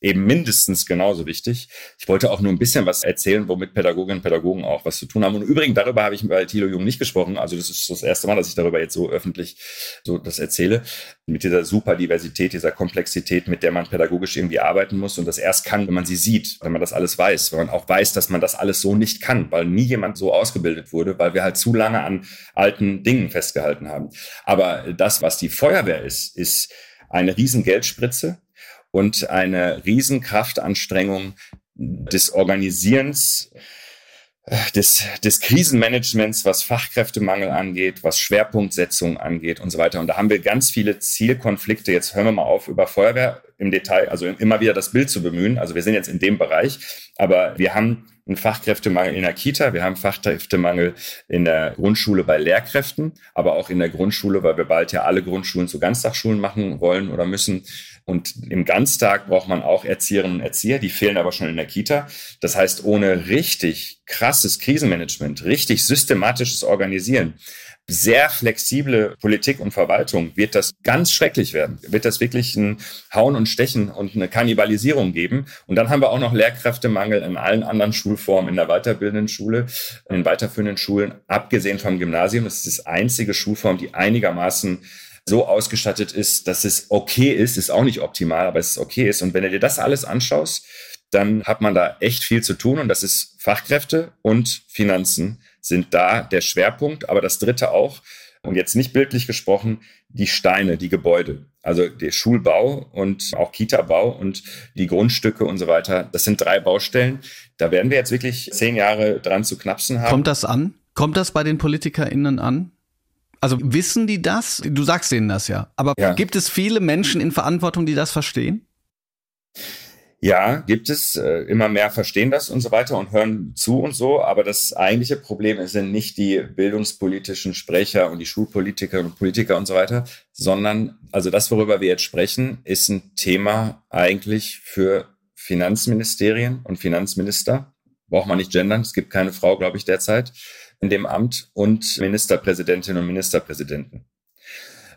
S1: eben mindestens genauso wichtig. Ich wollte auch nur ein bisschen was erzählen, womit Pädagoginnen und Pädagogen auch was zu tun haben. Und übrigens, darüber habe ich bei Thilo Jung nicht gesprochen. Also das ist das erste Mal, dass ich darüber jetzt so öffentlich so das erzähle. Mit dieser Superdiversität, dieser Komplexität, mit der man pädagogisch irgendwie arbeiten muss und das erst kann, wenn man sie sieht, wenn man das alles weiß, wenn man auch weiß, dass man das alles so nicht kann, weil nie jemand so ausgebildet wurde, weil wir halt zu lange an alten Dingen festgehalten haben. Aber das, was die Feuerwehr ist, ist eine riesen Geldspritze, und eine Riesenkraftanstrengung des Organisierens, äh, des, des Krisenmanagements, was Fachkräftemangel angeht, was Schwerpunktsetzung angeht und so weiter. Und da haben wir ganz viele Zielkonflikte. Jetzt hören wir mal auf, über Feuerwehr im Detail, also immer wieder das Bild zu bemühen. Also wir sind jetzt in dem Bereich, aber wir haben einen Fachkräftemangel in der Kita, wir haben Fachkräftemangel in der Grundschule bei Lehrkräften, aber auch in der Grundschule, weil wir bald ja alle Grundschulen zu Ganztagsschulen machen wollen oder müssen. Und im Ganztag braucht man auch Erzieherinnen und Erzieher, die fehlen aber schon in der Kita. Das heißt, ohne richtig krasses Krisenmanagement, richtig systematisches Organisieren, sehr flexible Politik und Verwaltung wird das ganz schrecklich werden. Wird das wirklich ein Hauen und Stechen und eine Kannibalisierung geben. Und dann haben wir auch noch Lehrkräftemangel in allen anderen Schulformen, in der weiterbildenden Schule, in den weiterführenden Schulen, abgesehen vom Gymnasium. Das ist die einzige Schulform, die einigermaßen so ausgestattet ist, dass es okay ist, ist auch nicht optimal, aber es ist okay ist. Und wenn du dir das alles anschaust, dann hat man da echt viel zu tun und das ist Fachkräfte und Finanzen sind da der Schwerpunkt, aber das dritte auch. Und jetzt nicht bildlich gesprochen, die Steine, die Gebäude. Also der Schulbau und auch Kita-Bau und die Grundstücke und so weiter. Das sind drei Baustellen. Da werden wir jetzt wirklich zehn Jahre dran zu knapsen haben.
S2: Kommt das an? Kommt das bei den PolitikerInnen an? Also wissen die das? Du sagst denen das ja. Aber ja. gibt es viele Menschen in Verantwortung, die das verstehen?
S1: Ja, gibt es. Äh, immer mehr verstehen das und so weiter und hören zu und so. Aber das eigentliche Problem sind nicht die bildungspolitischen Sprecher und die Schulpolitiker und Politiker und so weiter, sondern also das, worüber wir jetzt sprechen, ist ein Thema eigentlich für Finanzministerien und Finanzminister braucht man nicht gendern, es gibt keine Frau, glaube ich, derzeit in dem Amt und Ministerpräsidentinnen und Ministerpräsidenten.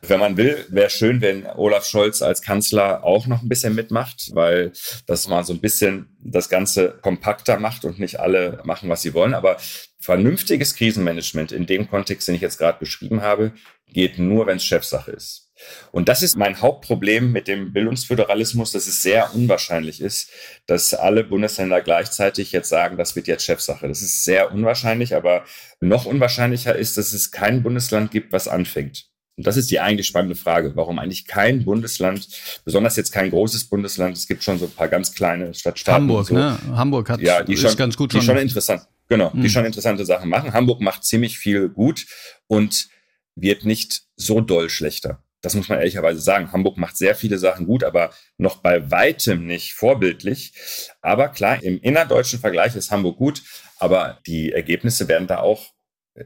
S1: Wenn man will, wäre schön, wenn Olaf Scholz als Kanzler auch noch ein bisschen mitmacht, weil das mal so ein bisschen das Ganze kompakter macht und nicht alle machen, was sie wollen. Aber vernünftiges Krisenmanagement in dem Kontext, den ich jetzt gerade beschrieben habe, geht nur, wenn es Chefsache ist. Und das ist mein Hauptproblem mit dem Bildungsföderalismus, dass es sehr unwahrscheinlich ist, dass alle Bundesländer gleichzeitig jetzt sagen, das wird jetzt Chefsache. Das ist sehr unwahrscheinlich, aber noch unwahrscheinlicher ist, dass es kein Bundesland gibt, was anfängt. Und das ist die eigentlich spannende Frage, warum eigentlich kein Bundesland, besonders jetzt kein großes Bundesland, es gibt schon so ein paar ganz kleine Stadtstaaten.
S2: Hamburg, so, ne? Hamburg hat
S1: ja, die schon, ganz gut die schon interessant, genau, hm. die schon interessante Sachen machen. Hamburg macht ziemlich viel gut und wird nicht so doll schlechter. Das muss man ehrlicherweise sagen. Hamburg macht sehr viele Sachen gut, aber noch bei weitem nicht vorbildlich. Aber klar, im innerdeutschen Vergleich ist Hamburg gut, aber die Ergebnisse werden da auch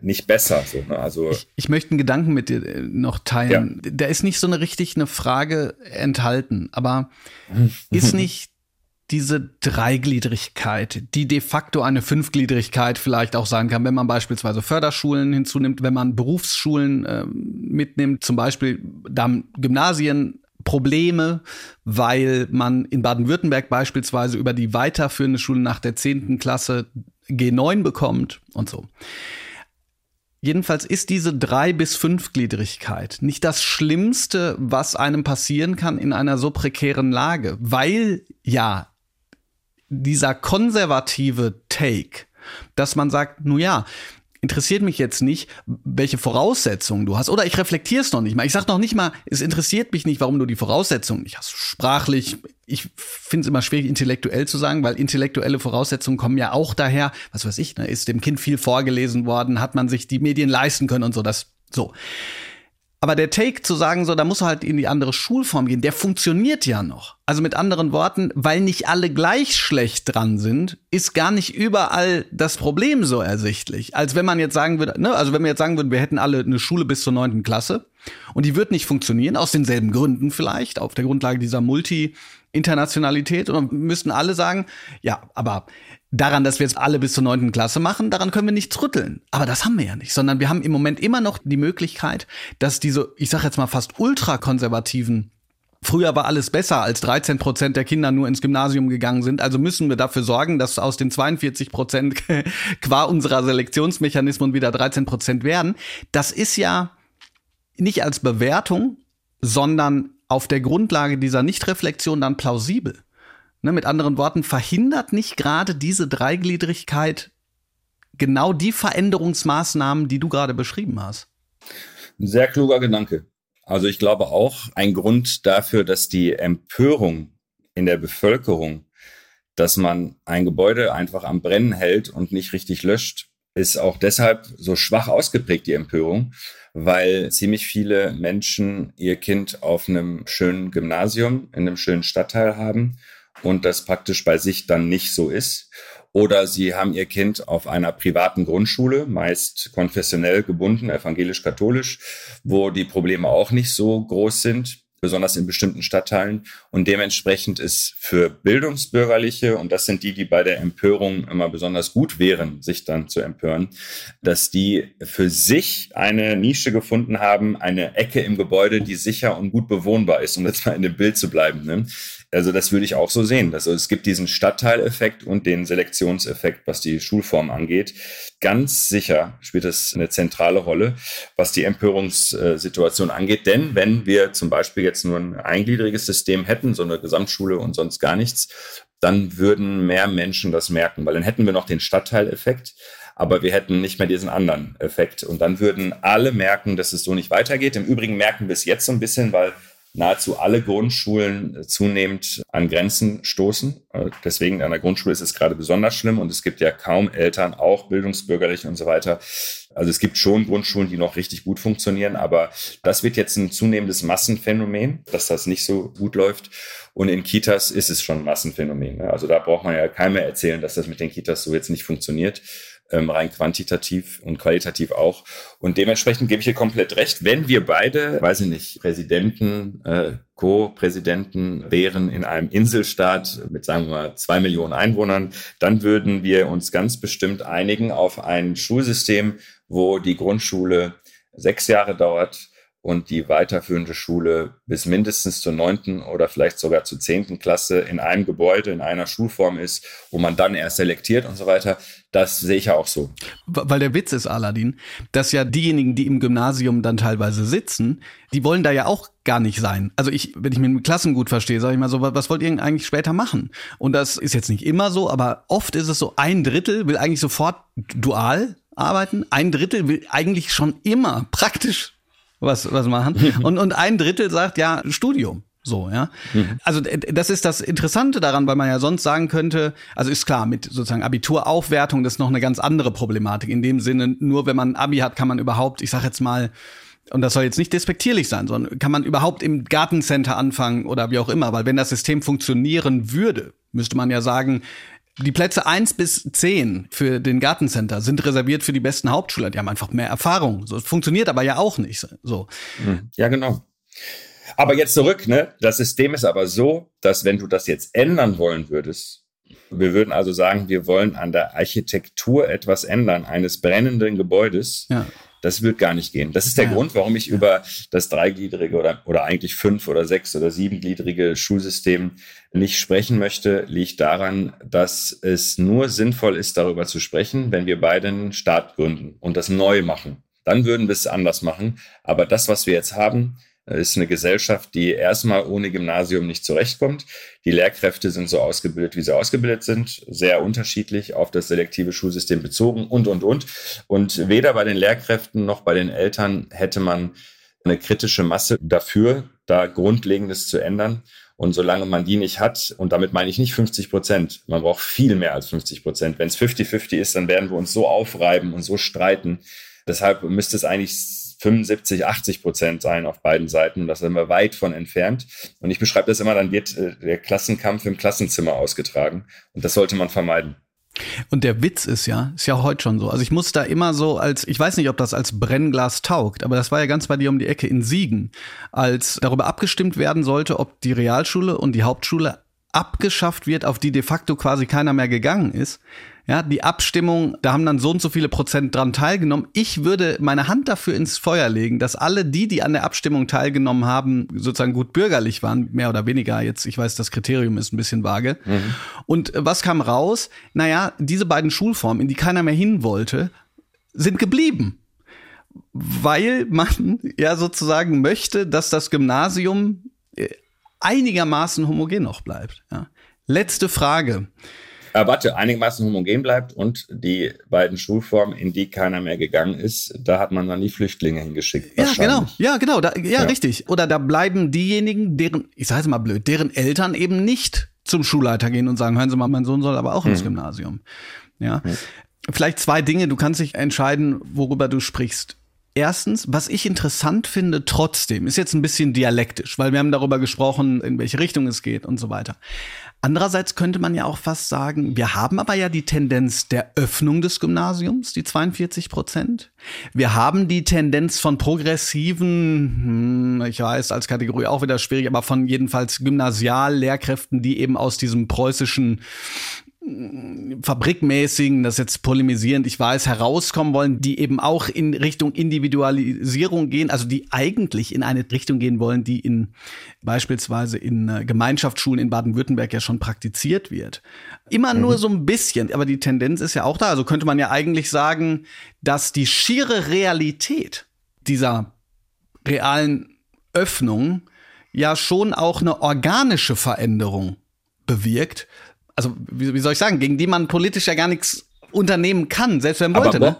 S1: nicht besser. So, ne? also
S2: ich, ich, möchte einen Gedanken mit dir äh, noch teilen. Ja. Da ist nicht so eine richtig eine Frage enthalten, aber ist nicht diese Dreigliedrigkeit, die de facto eine Fünfgliedrigkeit vielleicht auch sein kann, wenn man beispielsweise Förderschulen hinzunimmt, wenn man Berufsschulen äh, mitnimmt, zum Beispiel dann Gymnasien Probleme, weil man in Baden-Württemberg beispielsweise über die weiterführende Schule nach der zehnten Klasse G9 bekommt und so. Jedenfalls ist diese drei bis fünfgliedrigkeit nicht das Schlimmste, was einem passieren kann in einer so prekären Lage, weil ja dieser konservative Take, dass man sagt, nun ja, interessiert mich jetzt nicht, welche Voraussetzungen du hast. Oder ich reflektiere es noch nicht mal. Ich sage noch nicht mal, es interessiert mich nicht, warum du die Voraussetzungen nicht hast. Sprachlich, ich finde es immer schwierig, intellektuell zu sagen, weil intellektuelle Voraussetzungen kommen ja auch daher, was weiß ich, ne, ist dem Kind viel vorgelesen worden, hat man sich die Medien leisten können und so, das so. Aber der Take zu sagen, so, da muss halt in die andere Schulform gehen, der funktioniert ja noch. Also mit anderen Worten, weil nicht alle gleich schlecht dran sind, ist gar nicht überall das Problem so ersichtlich. Als wenn man jetzt sagen würde, ne, also wenn wir jetzt sagen würden, wir hätten alle eine Schule bis zur neunten Klasse und die wird nicht funktionieren, aus denselben Gründen vielleicht, auf der Grundlage dieser Multi-Internationalität und müssten alle sagen, ja, aber daran, dass wir jetzt alle bis zur neunten Klasse machen, daran können wir nicht rütteln. Aber das haben wir ja nicht, sondern wir haben im Moment immer noch die Möglichkeit, dass diese, ich sage jetzt mal fast ultrakonservativen Früher war alles besser, als 13 Prozent der Kinder nur ins Gymnasium gegangen sind. Also müssen wir dafür sorgen, dass aus den 42 Prozent qua unserer Selektionsmechanismen wieder 13 Prozent werden. Das ist ja nicht als Bewertung, sondern auf der Grundlage dieser Nichtreflexion dann plausibel. Ne, mit anderen Worten, verhindert nicht gerade diese Dreigliedrigkeit genau die Veränderungsmaßnahmen, die du gerade beschrieben hast?
S1: Ein sehr kluger Gedanke. Also ich glaube auch, ein Grund dafür, dass die Empörung in der Bevölkerung, dass man ein Gebäude einfach am Brennen hält und nicht richtig löscht, ist auch deshalb so schwach ausgeprägt, die Empörung, weil ziemlich viele Menschen ihr Kind auf einem schönen Gymnasium in einem schönen Stadtteil haben und das praktisch bei sich dann nicht so ist. Oder sie haben ihr Kind auf einer privaten Grundschule, meist konfessionell gebunden, evangelisch-katholisch, wo die Probleme auch nicht so groß sind besonders in bestimmten Stadtteilen. Und dementsprechend ist für Bildungsbürgerliche, und das sind die, die bei der Empörung immer besonders gut wären, sich dann zu empören, dass die für sich eine Nische gefunden haben, eine Ecke im Gebäude, die sicher und gut bewohnbar ist, um jetzt mal in dem Bild zu bleiben. Ne? Also das würde ich auch so sehen. Also es gibt diesen Stadtteileffekt und den Selektionseffekt, was die Schulform angeht. Ganz sicher spielt es eine zentrale Rolle, was die Empörungssituation angeht. Denn wenn wir zum Beispiel jetzt nur ein eingliedriges System hätten, so eine Gesamtschule und sonst gar nichts, dann würden mehr Menschen das merken, weil dann hätten wir noch den Stadtteileffekt, aber wir hätten nicht mehr diesen anderen Effekt. Und dann würden alle merken, dass es so nicht weitergeht. Im Übrigen merken wir es jetzt so ein bisschen, weil nahezu alle Grundschulen äh, zunehmend an Grenzen stoßen. Äh, deswegen an der Grundschule ist es gerade besonders schlimm und es gibt ja kaum Eltern, auch bildungsbürgerlich und so weiter. Also es gibt schon Grundschulen, die noch richtig gut funktionieren, aber das wird jetzt ein zunehmendes Massenphänomen, dass das nicht so gut läuft. Und in Kitas ist es schon ein Massenphänomen. Ne? Also da braucht man ja keinem mehr erzählen, dass das mit den Kitas so jetzt nicht funktioniert. Ähm, rein quantitativ und qualitativ auch. Und dementsprechend gebe ich hier komplett recht. Wenn wir beide, weiß ich nicht, Präsidenten, äh, Co-Präsidenten wären in einem Inselstaat mit, sagen wir mal, zwei Millionen Einwohnern, dann würden wir uns ganz bestimmt einigen auf ein Schulsystem, wo die Grundschule sechs Jahre dauert, und die weiterführende Schule bis mindestens zur neunten oder vielleicht sogar zur zehnten Klasse in einem Gebäude, in einer Schulform ist, wo man dann erst selektiert und so weiter. Das sehe ich ja auch so.
S2: Weil der Witz ist, Aladdin, dass ja diejenigen, die im Gymnasium dann teilweise sitzen, die wollen da ja auch gar nicht sein. Also ich, wenn ich mit dem Klassen gut verstehe, sage ich mal so, was wollt ihr eigentlich später machen? Und das ist jetzt nicht immer so, aber oft ist es so, ein Drittel will eigentlich sofort dual arbeiten, ein Drittel will eigentlich schon immer praktisch was, was machen. Und, und ein Drittel sagt, ja, Studium. So, ja. Mhm. Also das ist das Interessante daran, weil man ja sonst sagen könnte, also ist klar, mit sozusagen Abituraufwertung, das ist noch eine ganz andere Problematik. In dem Sinne, nur wenn man ein Abi hat, kann man überhaupt, ich sag jetzt mal, und das soll jetzt nicht despektierlich sein, sondern kann man überhaupt im Gartencenter anfangen oder wie auch immer, weil wenn das System funktionieren würde, müsste man ja sagen, die Plätze eins bis zehn für den Gartencenter sind reserviert für die besten Hauptschüler. Die haben einfach mehr Erfahrung. So funktioniert aber ja auch nicht. So.
S1: Hm. Ja, genau. Aber jetzt zurück, ne? Das System ist aber so, dass wenn du das jetzt ändern wollen würdest, wir würden also sagen, wir wollen an der Architektur etwas ändern, eines brennenden Gebäudes, ja. Das wird gar nicht gehen. Das ist der ja. Grund, warum ich ja. über das dreigliedrige oder, oder eigentlich fünf oder sechs oder siebengliedrige Schulsystem nicht sprechen möchte, liegt daran, dass es nur sinnvoll ist, darüber zu sprechen, wenn wir beide einen Staat gründen und das neu machen. Dann würden wir es anders machen. Aber das, was wir jetzt haben, ist eine Gesellschaft, die erstmal ohne Gymnasium nicht zurechtkommt. Die Lehrkräfte sind so ausgebildet, wie sie ausgebildet sind, sehr unterschiedlich auf das selektive Schulsystem bezogen und, und, und. Und weder bei den Lehrkräften noch bei den Eltern hätte man eine kritische Masse dafür, da Grundlegendes zu ändern. Und solange man die nicht hat, und damit meine ich nicht 50 Prozent, man braucht viel mehr als 50 Prozent. Wenn es 50-50 ist, dann werden wir uns so aufreiben und so streiten. Deshalb müsste es eigentlich 75, 80 Prozent sein auf beiden Seiten. Das sind wir weit von entfernt. Und ich beschreibe das immer, dann wird äh, der Klassenkampf im Klassenzimmer ausgetragen. Und das sollte man vermeiden.
S2: Und der Witz ist ja, ist ja heute schon so. Also ich muss da immer so als, ich weiß nicht, ob das als Brennglas taugt, aber das war ja ganz bei dir um die Ecke in Siegen, als darüber abgestimmt werden sollte, ob die Realschule und die Hauptschule abgeschafft wird, auf die de facto quasi keiner mehr gegangen ist. Ja, die Abstimmung, da haben dann so und so viele Prozent dran teilgenommen. Ich würde meine Hand dafür ins Feuer legen, dass alle die, die an der Abstimmung teilgenommen haben, sozusagen gut bürgerlich waren, mehr oder weniger. Jetzt, ich weiß, das Kriterium ist ein bisschen vage. Mhm. Und was kam raus? Naja, diese beiden Schulformen, in die keiner mehr hin wollte, sind geblieben. Weil man ja sozusagen möchte, dass das Gymnasium äh, einigermaßen homogen noch bleibt. Ja. Letzte Frage
S1: äh, warte, einigermaßen homogen bleibt und die beiden Schulformen, in die keiner mehr gegangen ist, da hat man dann die Flüchtlinge hingeschickt.
S2: Ja, genau, ja, genau, da, ja, ja, richtig. Oder da bleiben diejenigen, deren, ich sage es mal blöd, deren Eltern eben nicht zum Schulleiter gehen und sagen, hören Sie mal, mein Sohn soll aber auch ins mhm. Gymnasium. Ja. Mhm. Vielleicht zwei Dinge, du kannst dich entscheiden, worüber du sprichst. Erstens, was ich interessant finde trotzdem, ist jetzt ein bisschen dialektisch, weil wir haben darüber gesprochen, in welche Richtung es geht und so weiter. Andererseits könnte man ja auch fast sagen, wir haben aber ja die Tendenz der Öffnung des Gymnasiums, die 42 Prozent. Wir haben die Tendenz von progressiven, hm, ich weiß, als Kategorie auch wieder schwierig, aber von jedenfalls Gymnasiallehrkräften, die eben aus diesem preußischen fabrikmäßigen, das jetzt polemisierend, ich weiß, herauskommen wollen, die eben auch in Richtung Individualisierung gehen, also die eigentlich in eine Richtung gehen wollen, die in beispielsweise in äh, Gemeinschaftsschulen in Baden-Württemberg ja schon praktiziert wird. Immer mhm. nur so ein bisschen, aber die Tendenz ist ja auch da. Also könnte man ja eigentlich sagen, dass die schiere Realität dieser realen Öffnung ja schon auch eine organische Veränderung bewirkt, also wie, wie soll ich sagen, gegen die man politisch ja gar nichts unternehmen kann, selbst wenn man wollte. ne?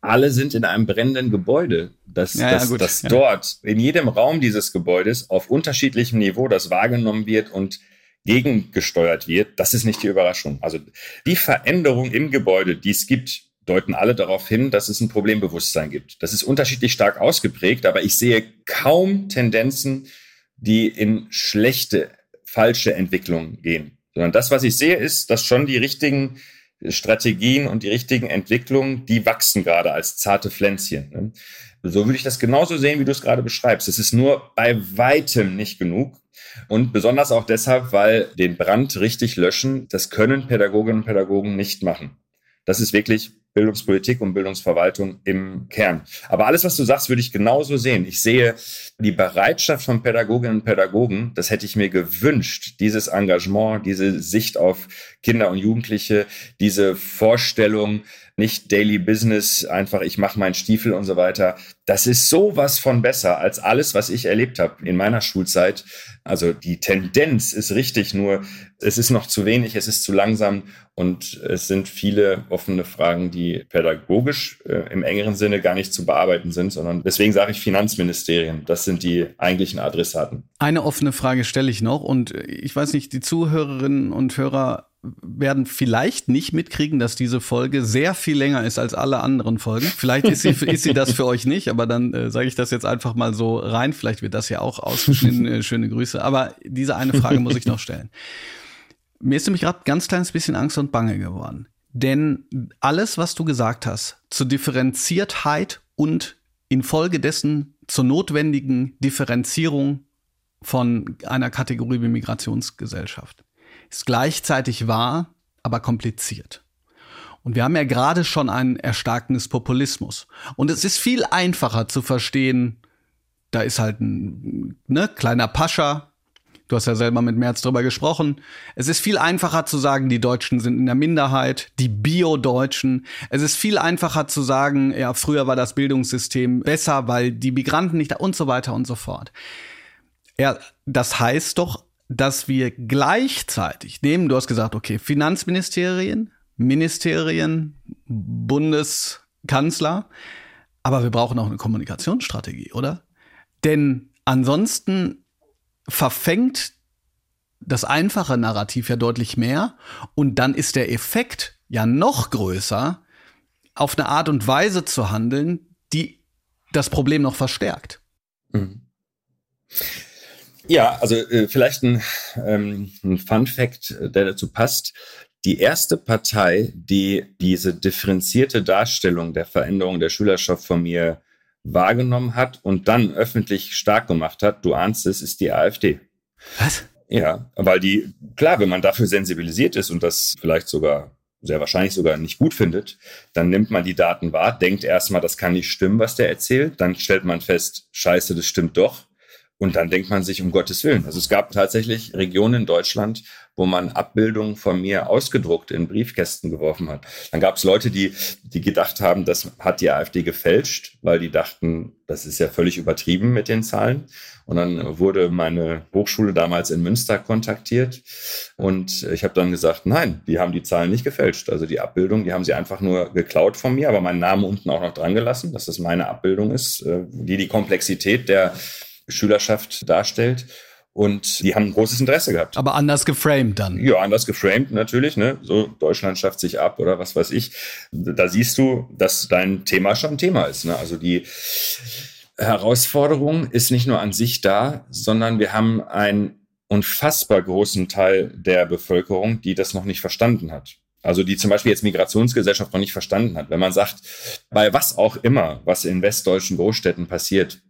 S1: alle sind in einem brennenden Gebäude. Das, ja, das, ja, das ja. dort in jedem Raum dieses Gebäudes auf unterschiedlichem Niveau das wahrgenommen wird und gegengesteuert wird, das ist nicht die Überraschung. Also die Veränderung im Gebäude, die es gibt, deuten alle darauf hin, dass es ein Problembewusstsein gibt. Das ist unterschiedlich stark ausgeprägt, aber ich sehe kaum Tendenzen, die in schlechte, falsche Entwicklungen gehen sondern das, was ich sehe, ist, dass schon die richtigen Strategien und die richtigen Entwicklungen, die wachsen gerade als zarte Pflänzchen. Ne? So würde ich das genauso sehen, wie du es gerade beschreibst. Es ist nur bei weitem nicht genug. Und besonders auch deshalb, weil den Brand richtig löschen, das können Pädagoginnen und Pädagogen nicht machen. Das ist wirklich Bildungspolitik und Bildungsverwaltung im Kern. Aber alles, was du sagst, würde ich genauso sehen. Ich sehe die Bereitschaft von Pädagoginnen und Pädagogen, das hätte ich mir gewünscht, dieses Engagement, diese Sicht auf Kinder und Jugendliche, diese Vorstellung, nicht Daily Business, einfach ich mache meinen Stiefel und so weiter. Das ist sowas von besser als alles, was ich erlebt habe in meiner Schulzeit. Also die Tendenz ist richtig, nur es ist noch zu wenig, es ist zu langsam und es sind viele offene Fragen, die pädagogisch äh, im engeren Sinne gar nicht zu bearbeiten sind, sondern deswegen sage ich Finanzministerien. Das sind die eigentlichen Adressaten.
S2: Eine offene Frage stelle ich noch und ich weiß nicht, die Zuhörerinnen und Hörer werden vielleicht nicht mitkriegen, dass diese Folge sehr viel länger ist als alle anderen Folgen. Vielleicht ist sie, ist sie das für euch nicht, aber dann äh, sage ich das jetzt einfach mal so rein. Vielleicht wird das ja auch ausgeschnitten. Äh, schöne Grüße. Aber diese eine Frage muss ich noch stellen. Mir ist nämlich gerade ganz kleines bisschen Angst und Bange geworden. Denn alles, was du gesagt hast, zur Differenziertheit und infolgedessen zur notwendigen Differenzierung von einer Kategorie wie Migrationsgesellschaft, ist gleichzeitig wahr, aber kompliziert. Und wir haben ja gerade schon ein Erstarken des Populismus. Und es ist viel einfacher zu verstehen, da ist halt ein ne, kleiner Pascha. Du hast ja selber mit Merz drüber gesprochen. Es ist viel einfacher zu sagen, die Deutschen sind in der Minderheit, die Bio-Deutschen. Es ist viel einfacher zu sagen, ja, früher war das Bildungssystem besser, weil die Migranten nicht da und so weiter und so fort. Ja, das heißt doch dass wir gleichzeitig nehmen, du hast gesagt, okay, Finanzministerien, Ministerien, Bundeskanzler, aber wir brauchen auch eine Kommunikationsstrategie, oder? Denn ansonsten verfängt das einfache Narrativ ja deutlich mehr und dann ist der Effekt ja noch größer, auf eine Art und Weise zu handeln, die das Problem noch verstärkt. Mhm.
S1: Ja, also äh, vielleicht ein, ähm, ein Fun Fact, äh, der dazu passt. Die erste Partei, die diese differenzierte Darstellung der Veränderung der Schülerschaft von mir wahrgenommen hat und dann öffentlich stark gemacht hat, du ahnst es, ist die AfD.
S2: Was?
S1: Ja, weil die, klar, wenn man dafür sensibilisiert ist und das vielleicht sogar sehr wahrscheinlich sogar nicht gut findet, dann nimmt man die Daten wahr, denkt erstmal, das kann nicht stimmen, was der erzählt, dann stellt man fest, scheiße, das stimmt doch. Und dann denkt man sich, um Gottes Willen. Also es gab tatsächlich Regionen in Deutschland, wo man Abbildungen von mir ausgedruckt in Briefkästen geworfen hat. Dann gab es Leute, die, die gedacht haben, das hat die AfD gefälscht, weil die dachten, das ist ja völlig übertrieben mit den Zahlen. Und dann wurde meine Hochschule damals in Münster kontaktiert. Und ich habe dann gesagt, nein, die haben die Zahlen nicht gefälscht. Also die Abbildung, die haben sie einfach nur geklaut von mir, aber meinen Namen unten auch noch dran gelassen, dass das meine Abbildung ist, äh, die die Komplexität der Schülerschaft darstellt. Und die haben ein großes Interesse gehabt.
S2: Aber anders geframed dann.
S1: Ja, anders geframed natürlich. Ne? So Deutschland schafft sich ab oder was weiß ich. Da siehst du, dass dein Thema schon ein Thema ist. Ne? Also die Herausforderung ist nicht nur an sich da, sondern wir haben einen unfassbar großen Teil der Bevölkerung, die das noch nicht verstanden hat. Also die zum Beispiel jetzt Migrationsgesellschaft noch nicht verstanden hat. Wenn man sagt, bei was auch immer, was in westdeutschen Großstädten passiert,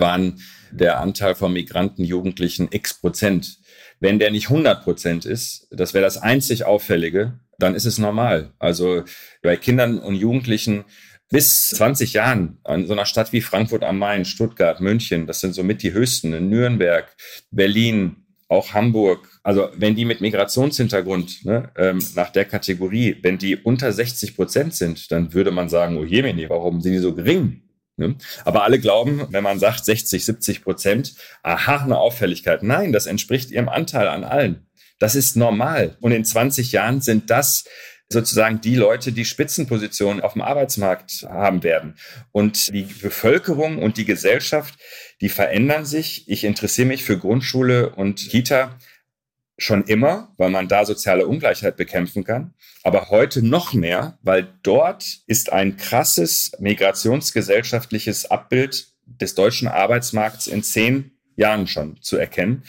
S1: waren der Anteil von Migranten, Jugendlichen x Prozent. Wenn der nicht 100 Prozent ist, das wäre das einzig Auffällige, dann ist es normal. Also bei Kindern und Jugendlichen bis 20 Jahren an so einer Stadt wie Frankfurt am Main, Stuttgart, München, das sind somit die höchsten, in Nürnberg, Berlin, auch Hamburg. Also wenn die mit Migrationshintergrund ne, ähm, nach der Kategorie, wenn die unter 60 Prozent sind, dann würde man sagen, oh Jemini, warum sind die so gering? Ne? Aber alle glauben, wenn man sagt 60, 70 Prozent, aha, eine Auffälligkeit. Nein, das entspricht ihrem Anteil an allen. Das ist normal. Und in 20 Jahren sind das sozusagen die Leute, die Spitzenpositionen auf dem Arbeitsmarkt haben werden. Und die Bevölkerung und die Gesellschaft, die verändern sich. Ich interessiere mich für Grundschule und Kita schon immer, weil man da soziale Ungleichheit bekämpfen kann, aber heute noch mehr, weil dort ist ein krasses migrationsgesellschaftliches Abbild des deutschen Arbeitsmarkts in zehn Jahren schon zu erkennen.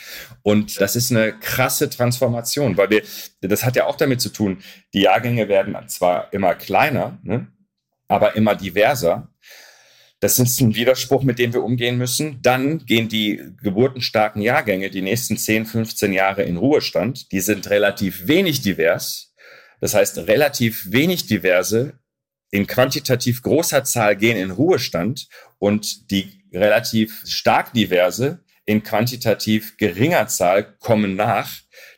S1: Und das ist eine krasse Transformation, weil wir, das hat ja auch damit zu tun, die Jahrgänge werden zwar immer kleiner, ne, aber immer diverser. Das ist ein Widerspruch, mit dem wir umgehen müssen. Dann gehen die geburtenstarken Jahrgänge die nächsten 10, 15 Jahre in Ruhestand. Die sind relativ wenig divers. Das heißt, relativ wenig diverse in quantitativ großer Zahl gehen in Ruhestand und die relativ stark diverse in quantitativ geringer Zahl kommen nach.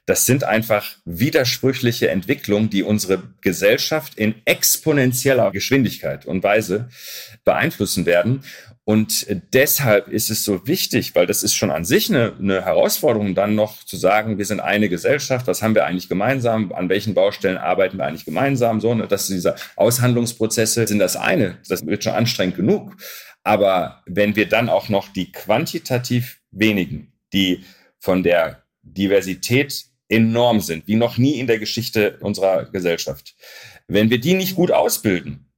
S1: Das sind einfach widersprüchliche Entwicklungen, die unsere Gesellschaft in exponentieller Geschwindigkeit und Weise beeinflussen werden. Und deshalb ist es so wichtig, weil das ist schon an sich eine, eine, Herausforderung, dann noch zu sagen, wir sind eine Gesellschaft, was haben wir eigentlich gemeinsam, an welchen Baustellen arbeiten wir eigentlich gemeinsam, so, ne, dass diese Aushandlungsprozesse sind das eine, das wird schon anstrengend genug. Aber wenn wir dann auch noch die quantitativ wenigen, die von der Diversität enorm sind, wie noch nie in der Geschichte unserer Gesellschaft. Wenn wir die nicht gut ausbilden,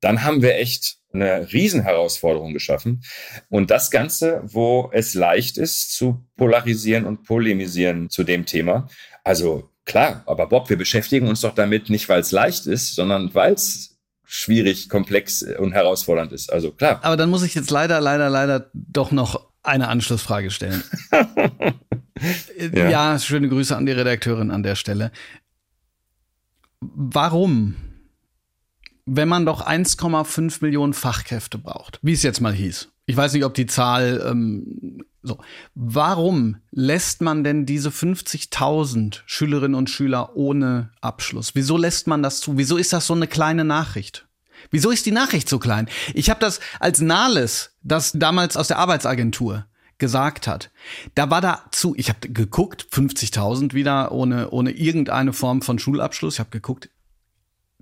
S1: dann haben wir echt eine Riesenherausforderung geschaffen. Und das Ganze, wo es leicht ist, zu polarisieren und polemisieren zu dem Thema. Also klar, aber Bob, wir beschäftigen uns doch damit nicht, weil es leicht ist, sondern weil es schwierig, komplex und herausfordernd ist. Also klar.
S2: Aber dann muss ich jetzt leider, leider, leider doch noch eine Anschlussfrage stellen. ja. ja, schöne Grüße an die Redakteurin an der Stelle. Warum, wenn man doch 1,5 Millionen Fachkräfte braucht, wie es jetzt mal hieß, ich weiß nicht, ob die Zahl ähm, so, warum lässt man denn diese 50.000 Schülerinnen und Schüler ohne Abschluss? Wieso lässt man das zu? Wieso ist das so eine kleine Nachricht? Wieso ist die Nachricht so klein? Ich habe das als Nahles, das damals aus der Arbeitsagentur gesagt hat. Da war dazu, ich habe geguckt, 50.000 wieder ohne, ohne irgendeine Form von Schulabschluss. Ich habe geguckt,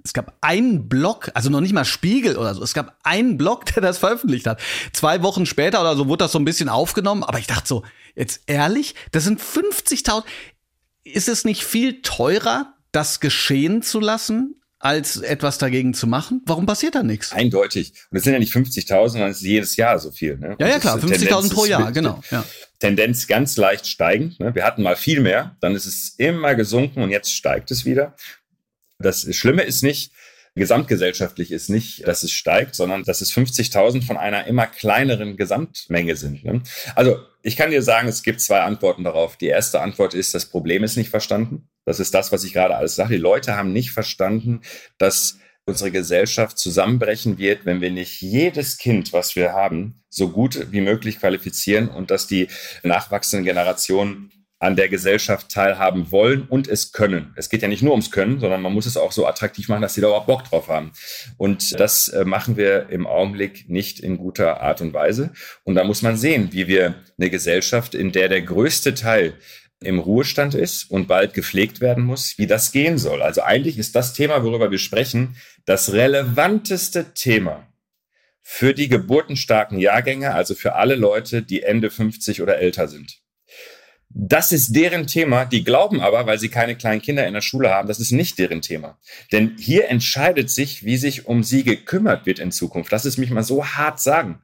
S2: es gab einen Blog, also noch nicht mal Spiegel oder so, es gab einen Blog, der das veröffentlicht hat. Zwei Wochen später oder so wurde das so ein bisschen aufgenommen, aber ich dachte so, jetzt ehrlich, das sind 50.000. Ist es nicht viel teurer, das geschehen zu lassen, als etwas dagegen zu machen? Warum passiert da nichts?
S1: Eindeutig. Und es sind ja nicht 50.000, sondern es ist jedes Jahr so viel. Ne?
S2: Ja, ja, klar, 50.000 pro Jahr, genau. Ja.
S1: Tendenz ganz leicht steigend. Ne? Wir hatten mal viel mehr, dann ist es immer gesunken und jetzt steigt es wieder. Das Schlimme ist nicht, gesamtgesellschaftlich ist nicht, dass es steigt, sondern dass es 50.000 von einer immer kleineren Gesamtmenge sind. Ne? Also ich kann dir sagen, es gibt zwei Antworten darauf. Die erste Antwort ist, das Problem ist nicht verstanden. Das ist das, was ich gerade alles sage. Die Leute haben nicht verstanden, dass unsere Gesellschaft zusammenbrechen wird, wenn wir nicht jedes Kind, was wir haben, so gut wie möglich qualifizieren und dass die nachwachsenden Generationen an der Gesellschaft teilhaben wollen und es können. Es geht ja nicht nur ums Können, sondern man muss es auch so attraktiv machen, dass sie da auch Bock drauf haben. Und das äh, machen wir im Augenblick nicht in guter Art und Weise. Und da muss man sehen, wie wir eine Gesellschaft, in der der größte Teil im Ruhestand ist und bald gepflegt werden muss, wie das gehen soll. Also eigentlich ist das Thema, worüber wir sprechen, das relevanteste Thema für die geburtenstarken Jahrgänge, also für alle Leute, die Ende 50 oder älter sind. Das ist deren Thema. Die glauben aber, weil sie keine kleinen Kinder in der Schule haben, das ist nicht deren Thema. Denn hier entscheidet sich, wie sich um sie gekümmert wird in Zukunft. Lass es mich mal so hart sagen.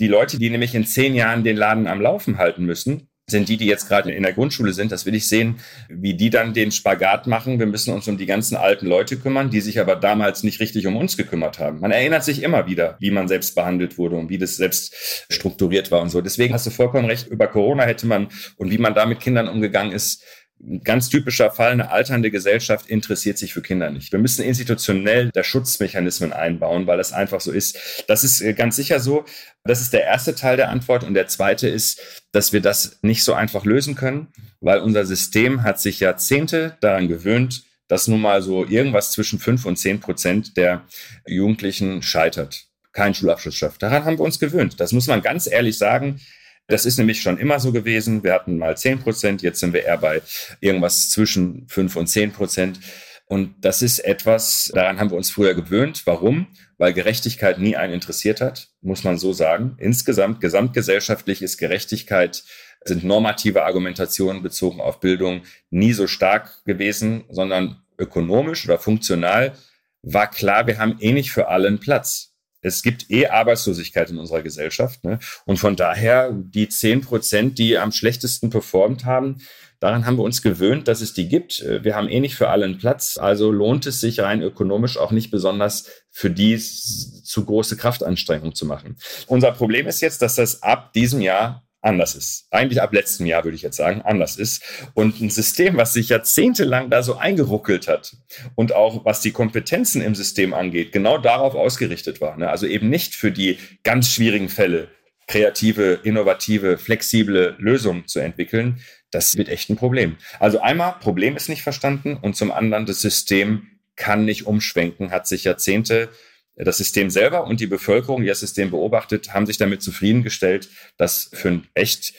S1: Die Leute, die nämlich in zehn Jahren den Laden am Laufen halten müssen, sind die, die jetzt gerade in der Grundschule sind. Das will ich sehen, wie die dann den Spagat machen. Wir müssen uns um die ganzen alten Leute kümmern, die sich aber damals nicht richtig um uns gekümmert haben. Man erinnert sich immer wieder, wie man selbst behandelt wurde und wie das selbst strukturiert war und so. Deswegen hast du vollkommen recht. Über Corona hätte man und wie man da mit Kindern umgegangen ist, ein ganz typischer Fall, eine alternde Gesellschaft interessiert sich für Kinder nicht. Wir müssen institutionell da Schutzmechanismen einbauen, weil das einfach so ist. Das ist äh, ganz sicher so. Das ist der erste Teil der Antwort. Und der zweite ist, dass wir das nicht so einfach lösen können, weil unser System hat sich Jahrzehnte daran gewöhnt, dass nun mal so irgendwas zwischen fünf und zehn Prozent der Jugendlichen scheitert, keinen Schulabschluss schafft. Daran haben wir uns gewöhnt. Das muss man ganz ehrlich sagen. Das ist nämlich schon immer so gewesen. Wir hatten mal 10 Prozent, jetzt sind wir eher bei irgendwas zwischen 5 und 10 Prozent. Und das ist etwas, daran haben wir uns früher gewöhnt. Warum? Weil Gerechtigkeit nie einen interessiert hat, muss man so sagen. Insgesamt, gesamtgesellschaftlich ist Gerechtigkeit, sind normative Argumentationen bezogen auf Bildung nie so stark gewesen, sondern ökonomisch oder funktional war klar, wir haben eh nicht für allen Platz. Es gibt eh Arbeitslosigkeit in unserer Gesellschaft. Ne? Und von daher die zehn Prozent, die am schlechtesten performt haben, daran haben wir uns gewöhnt, dass es die gibt. Wir haben eh nicht für alle einen Platz. Also lohnt es sich rein ökonomisch auch nicht besonders für die zu große Kraftanstrengung zu machen. Unser Problem ist jetzt, dass das ab diesem Jahr anders ist. Eigentlich ab letztem Jahr würde ich jetzt sagen, anders ist. Und ein System, was sich jahrzehntelang da so eingeruckelt hat und auch was die Kompetenzen im System angeht, genau darauf ausgerichtet war. Ne? Also eben nicht für die ganz schwierigen Fälle kreative, innovative, flexible Lösungen zu entwickeln, das wird echt ein Problem. Also einmal, Problem ist nicht verstanden und zum anderen, das System kann nicht umschwenken, hat sich Jahrzehnte das System selber und die Bevölkerung, die das System beobachtet, haben sich damit zufriedengestellt, dass für einen echt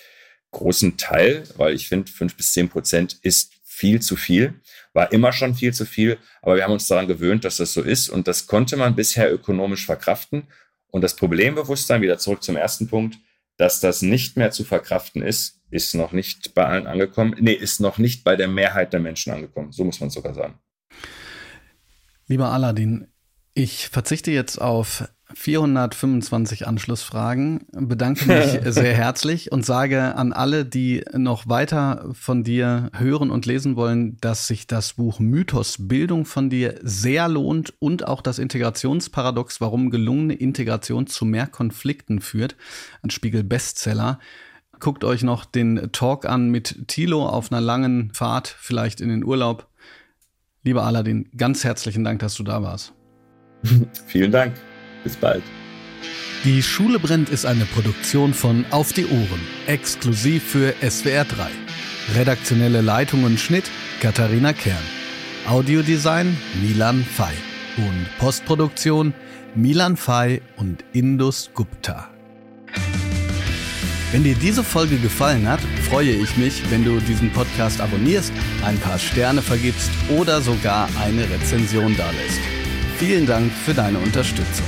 S1: großen Teil, weil ich finde, fünf bis zehn Prozent ist viel zu viel, war immer schon viel zu viel, aber wir haben uns daran gewöhnt, dass das so ist und das konnte man bisher ökonomisch verkraften. Und das Problembewusstsein, wieder zurück zum ersten Punkt, dass das nicht mehr zu verkraften ist, ist noch nicht bei allen angekommen. Nee, ist noch nicht bei der Mehrheit der Menschen angekommen. So muss man sogar sagen.
S2: Lieber Aladdin, ich verzichte jetzt auf 425 Anschlussfragen, bedanke mich sehr herzlich und sage an alle, die noch weiter von dir hören und lesen wollen, dass sich das Buch Mythos Bildung von dir sehr lohnt und auch das Integrationsparadox, warum gelungene Integration zu mehr Konflikten führt, ein Spiegel Bestseller. Guckt euch noch den Talk an mit Thilo auf einer langen Fahrt, vielleicht in den Urlaub. Lieber Aladdin, ganz herzlichen Dank, dass du da warst.
S1: Vielen Dank. Bis bald.
S2: Die Schule brennt ist eine Produktion von Auf die Ohren, exklusiv für SWR 3. Redaktionelle Leitung und Schnitt Katharina Kern. Audiodesign Milan Fay. Und Postproduktion Milan Fay und Indus Gupta. Wenn dir diese Folge gefallen hat, freue ich mich, wenn du diesen Podcast abonnierst, ein paar Sterne vergibst oder sogar eine Rezension dalässt. Vielen Dank für deine Unterstützung.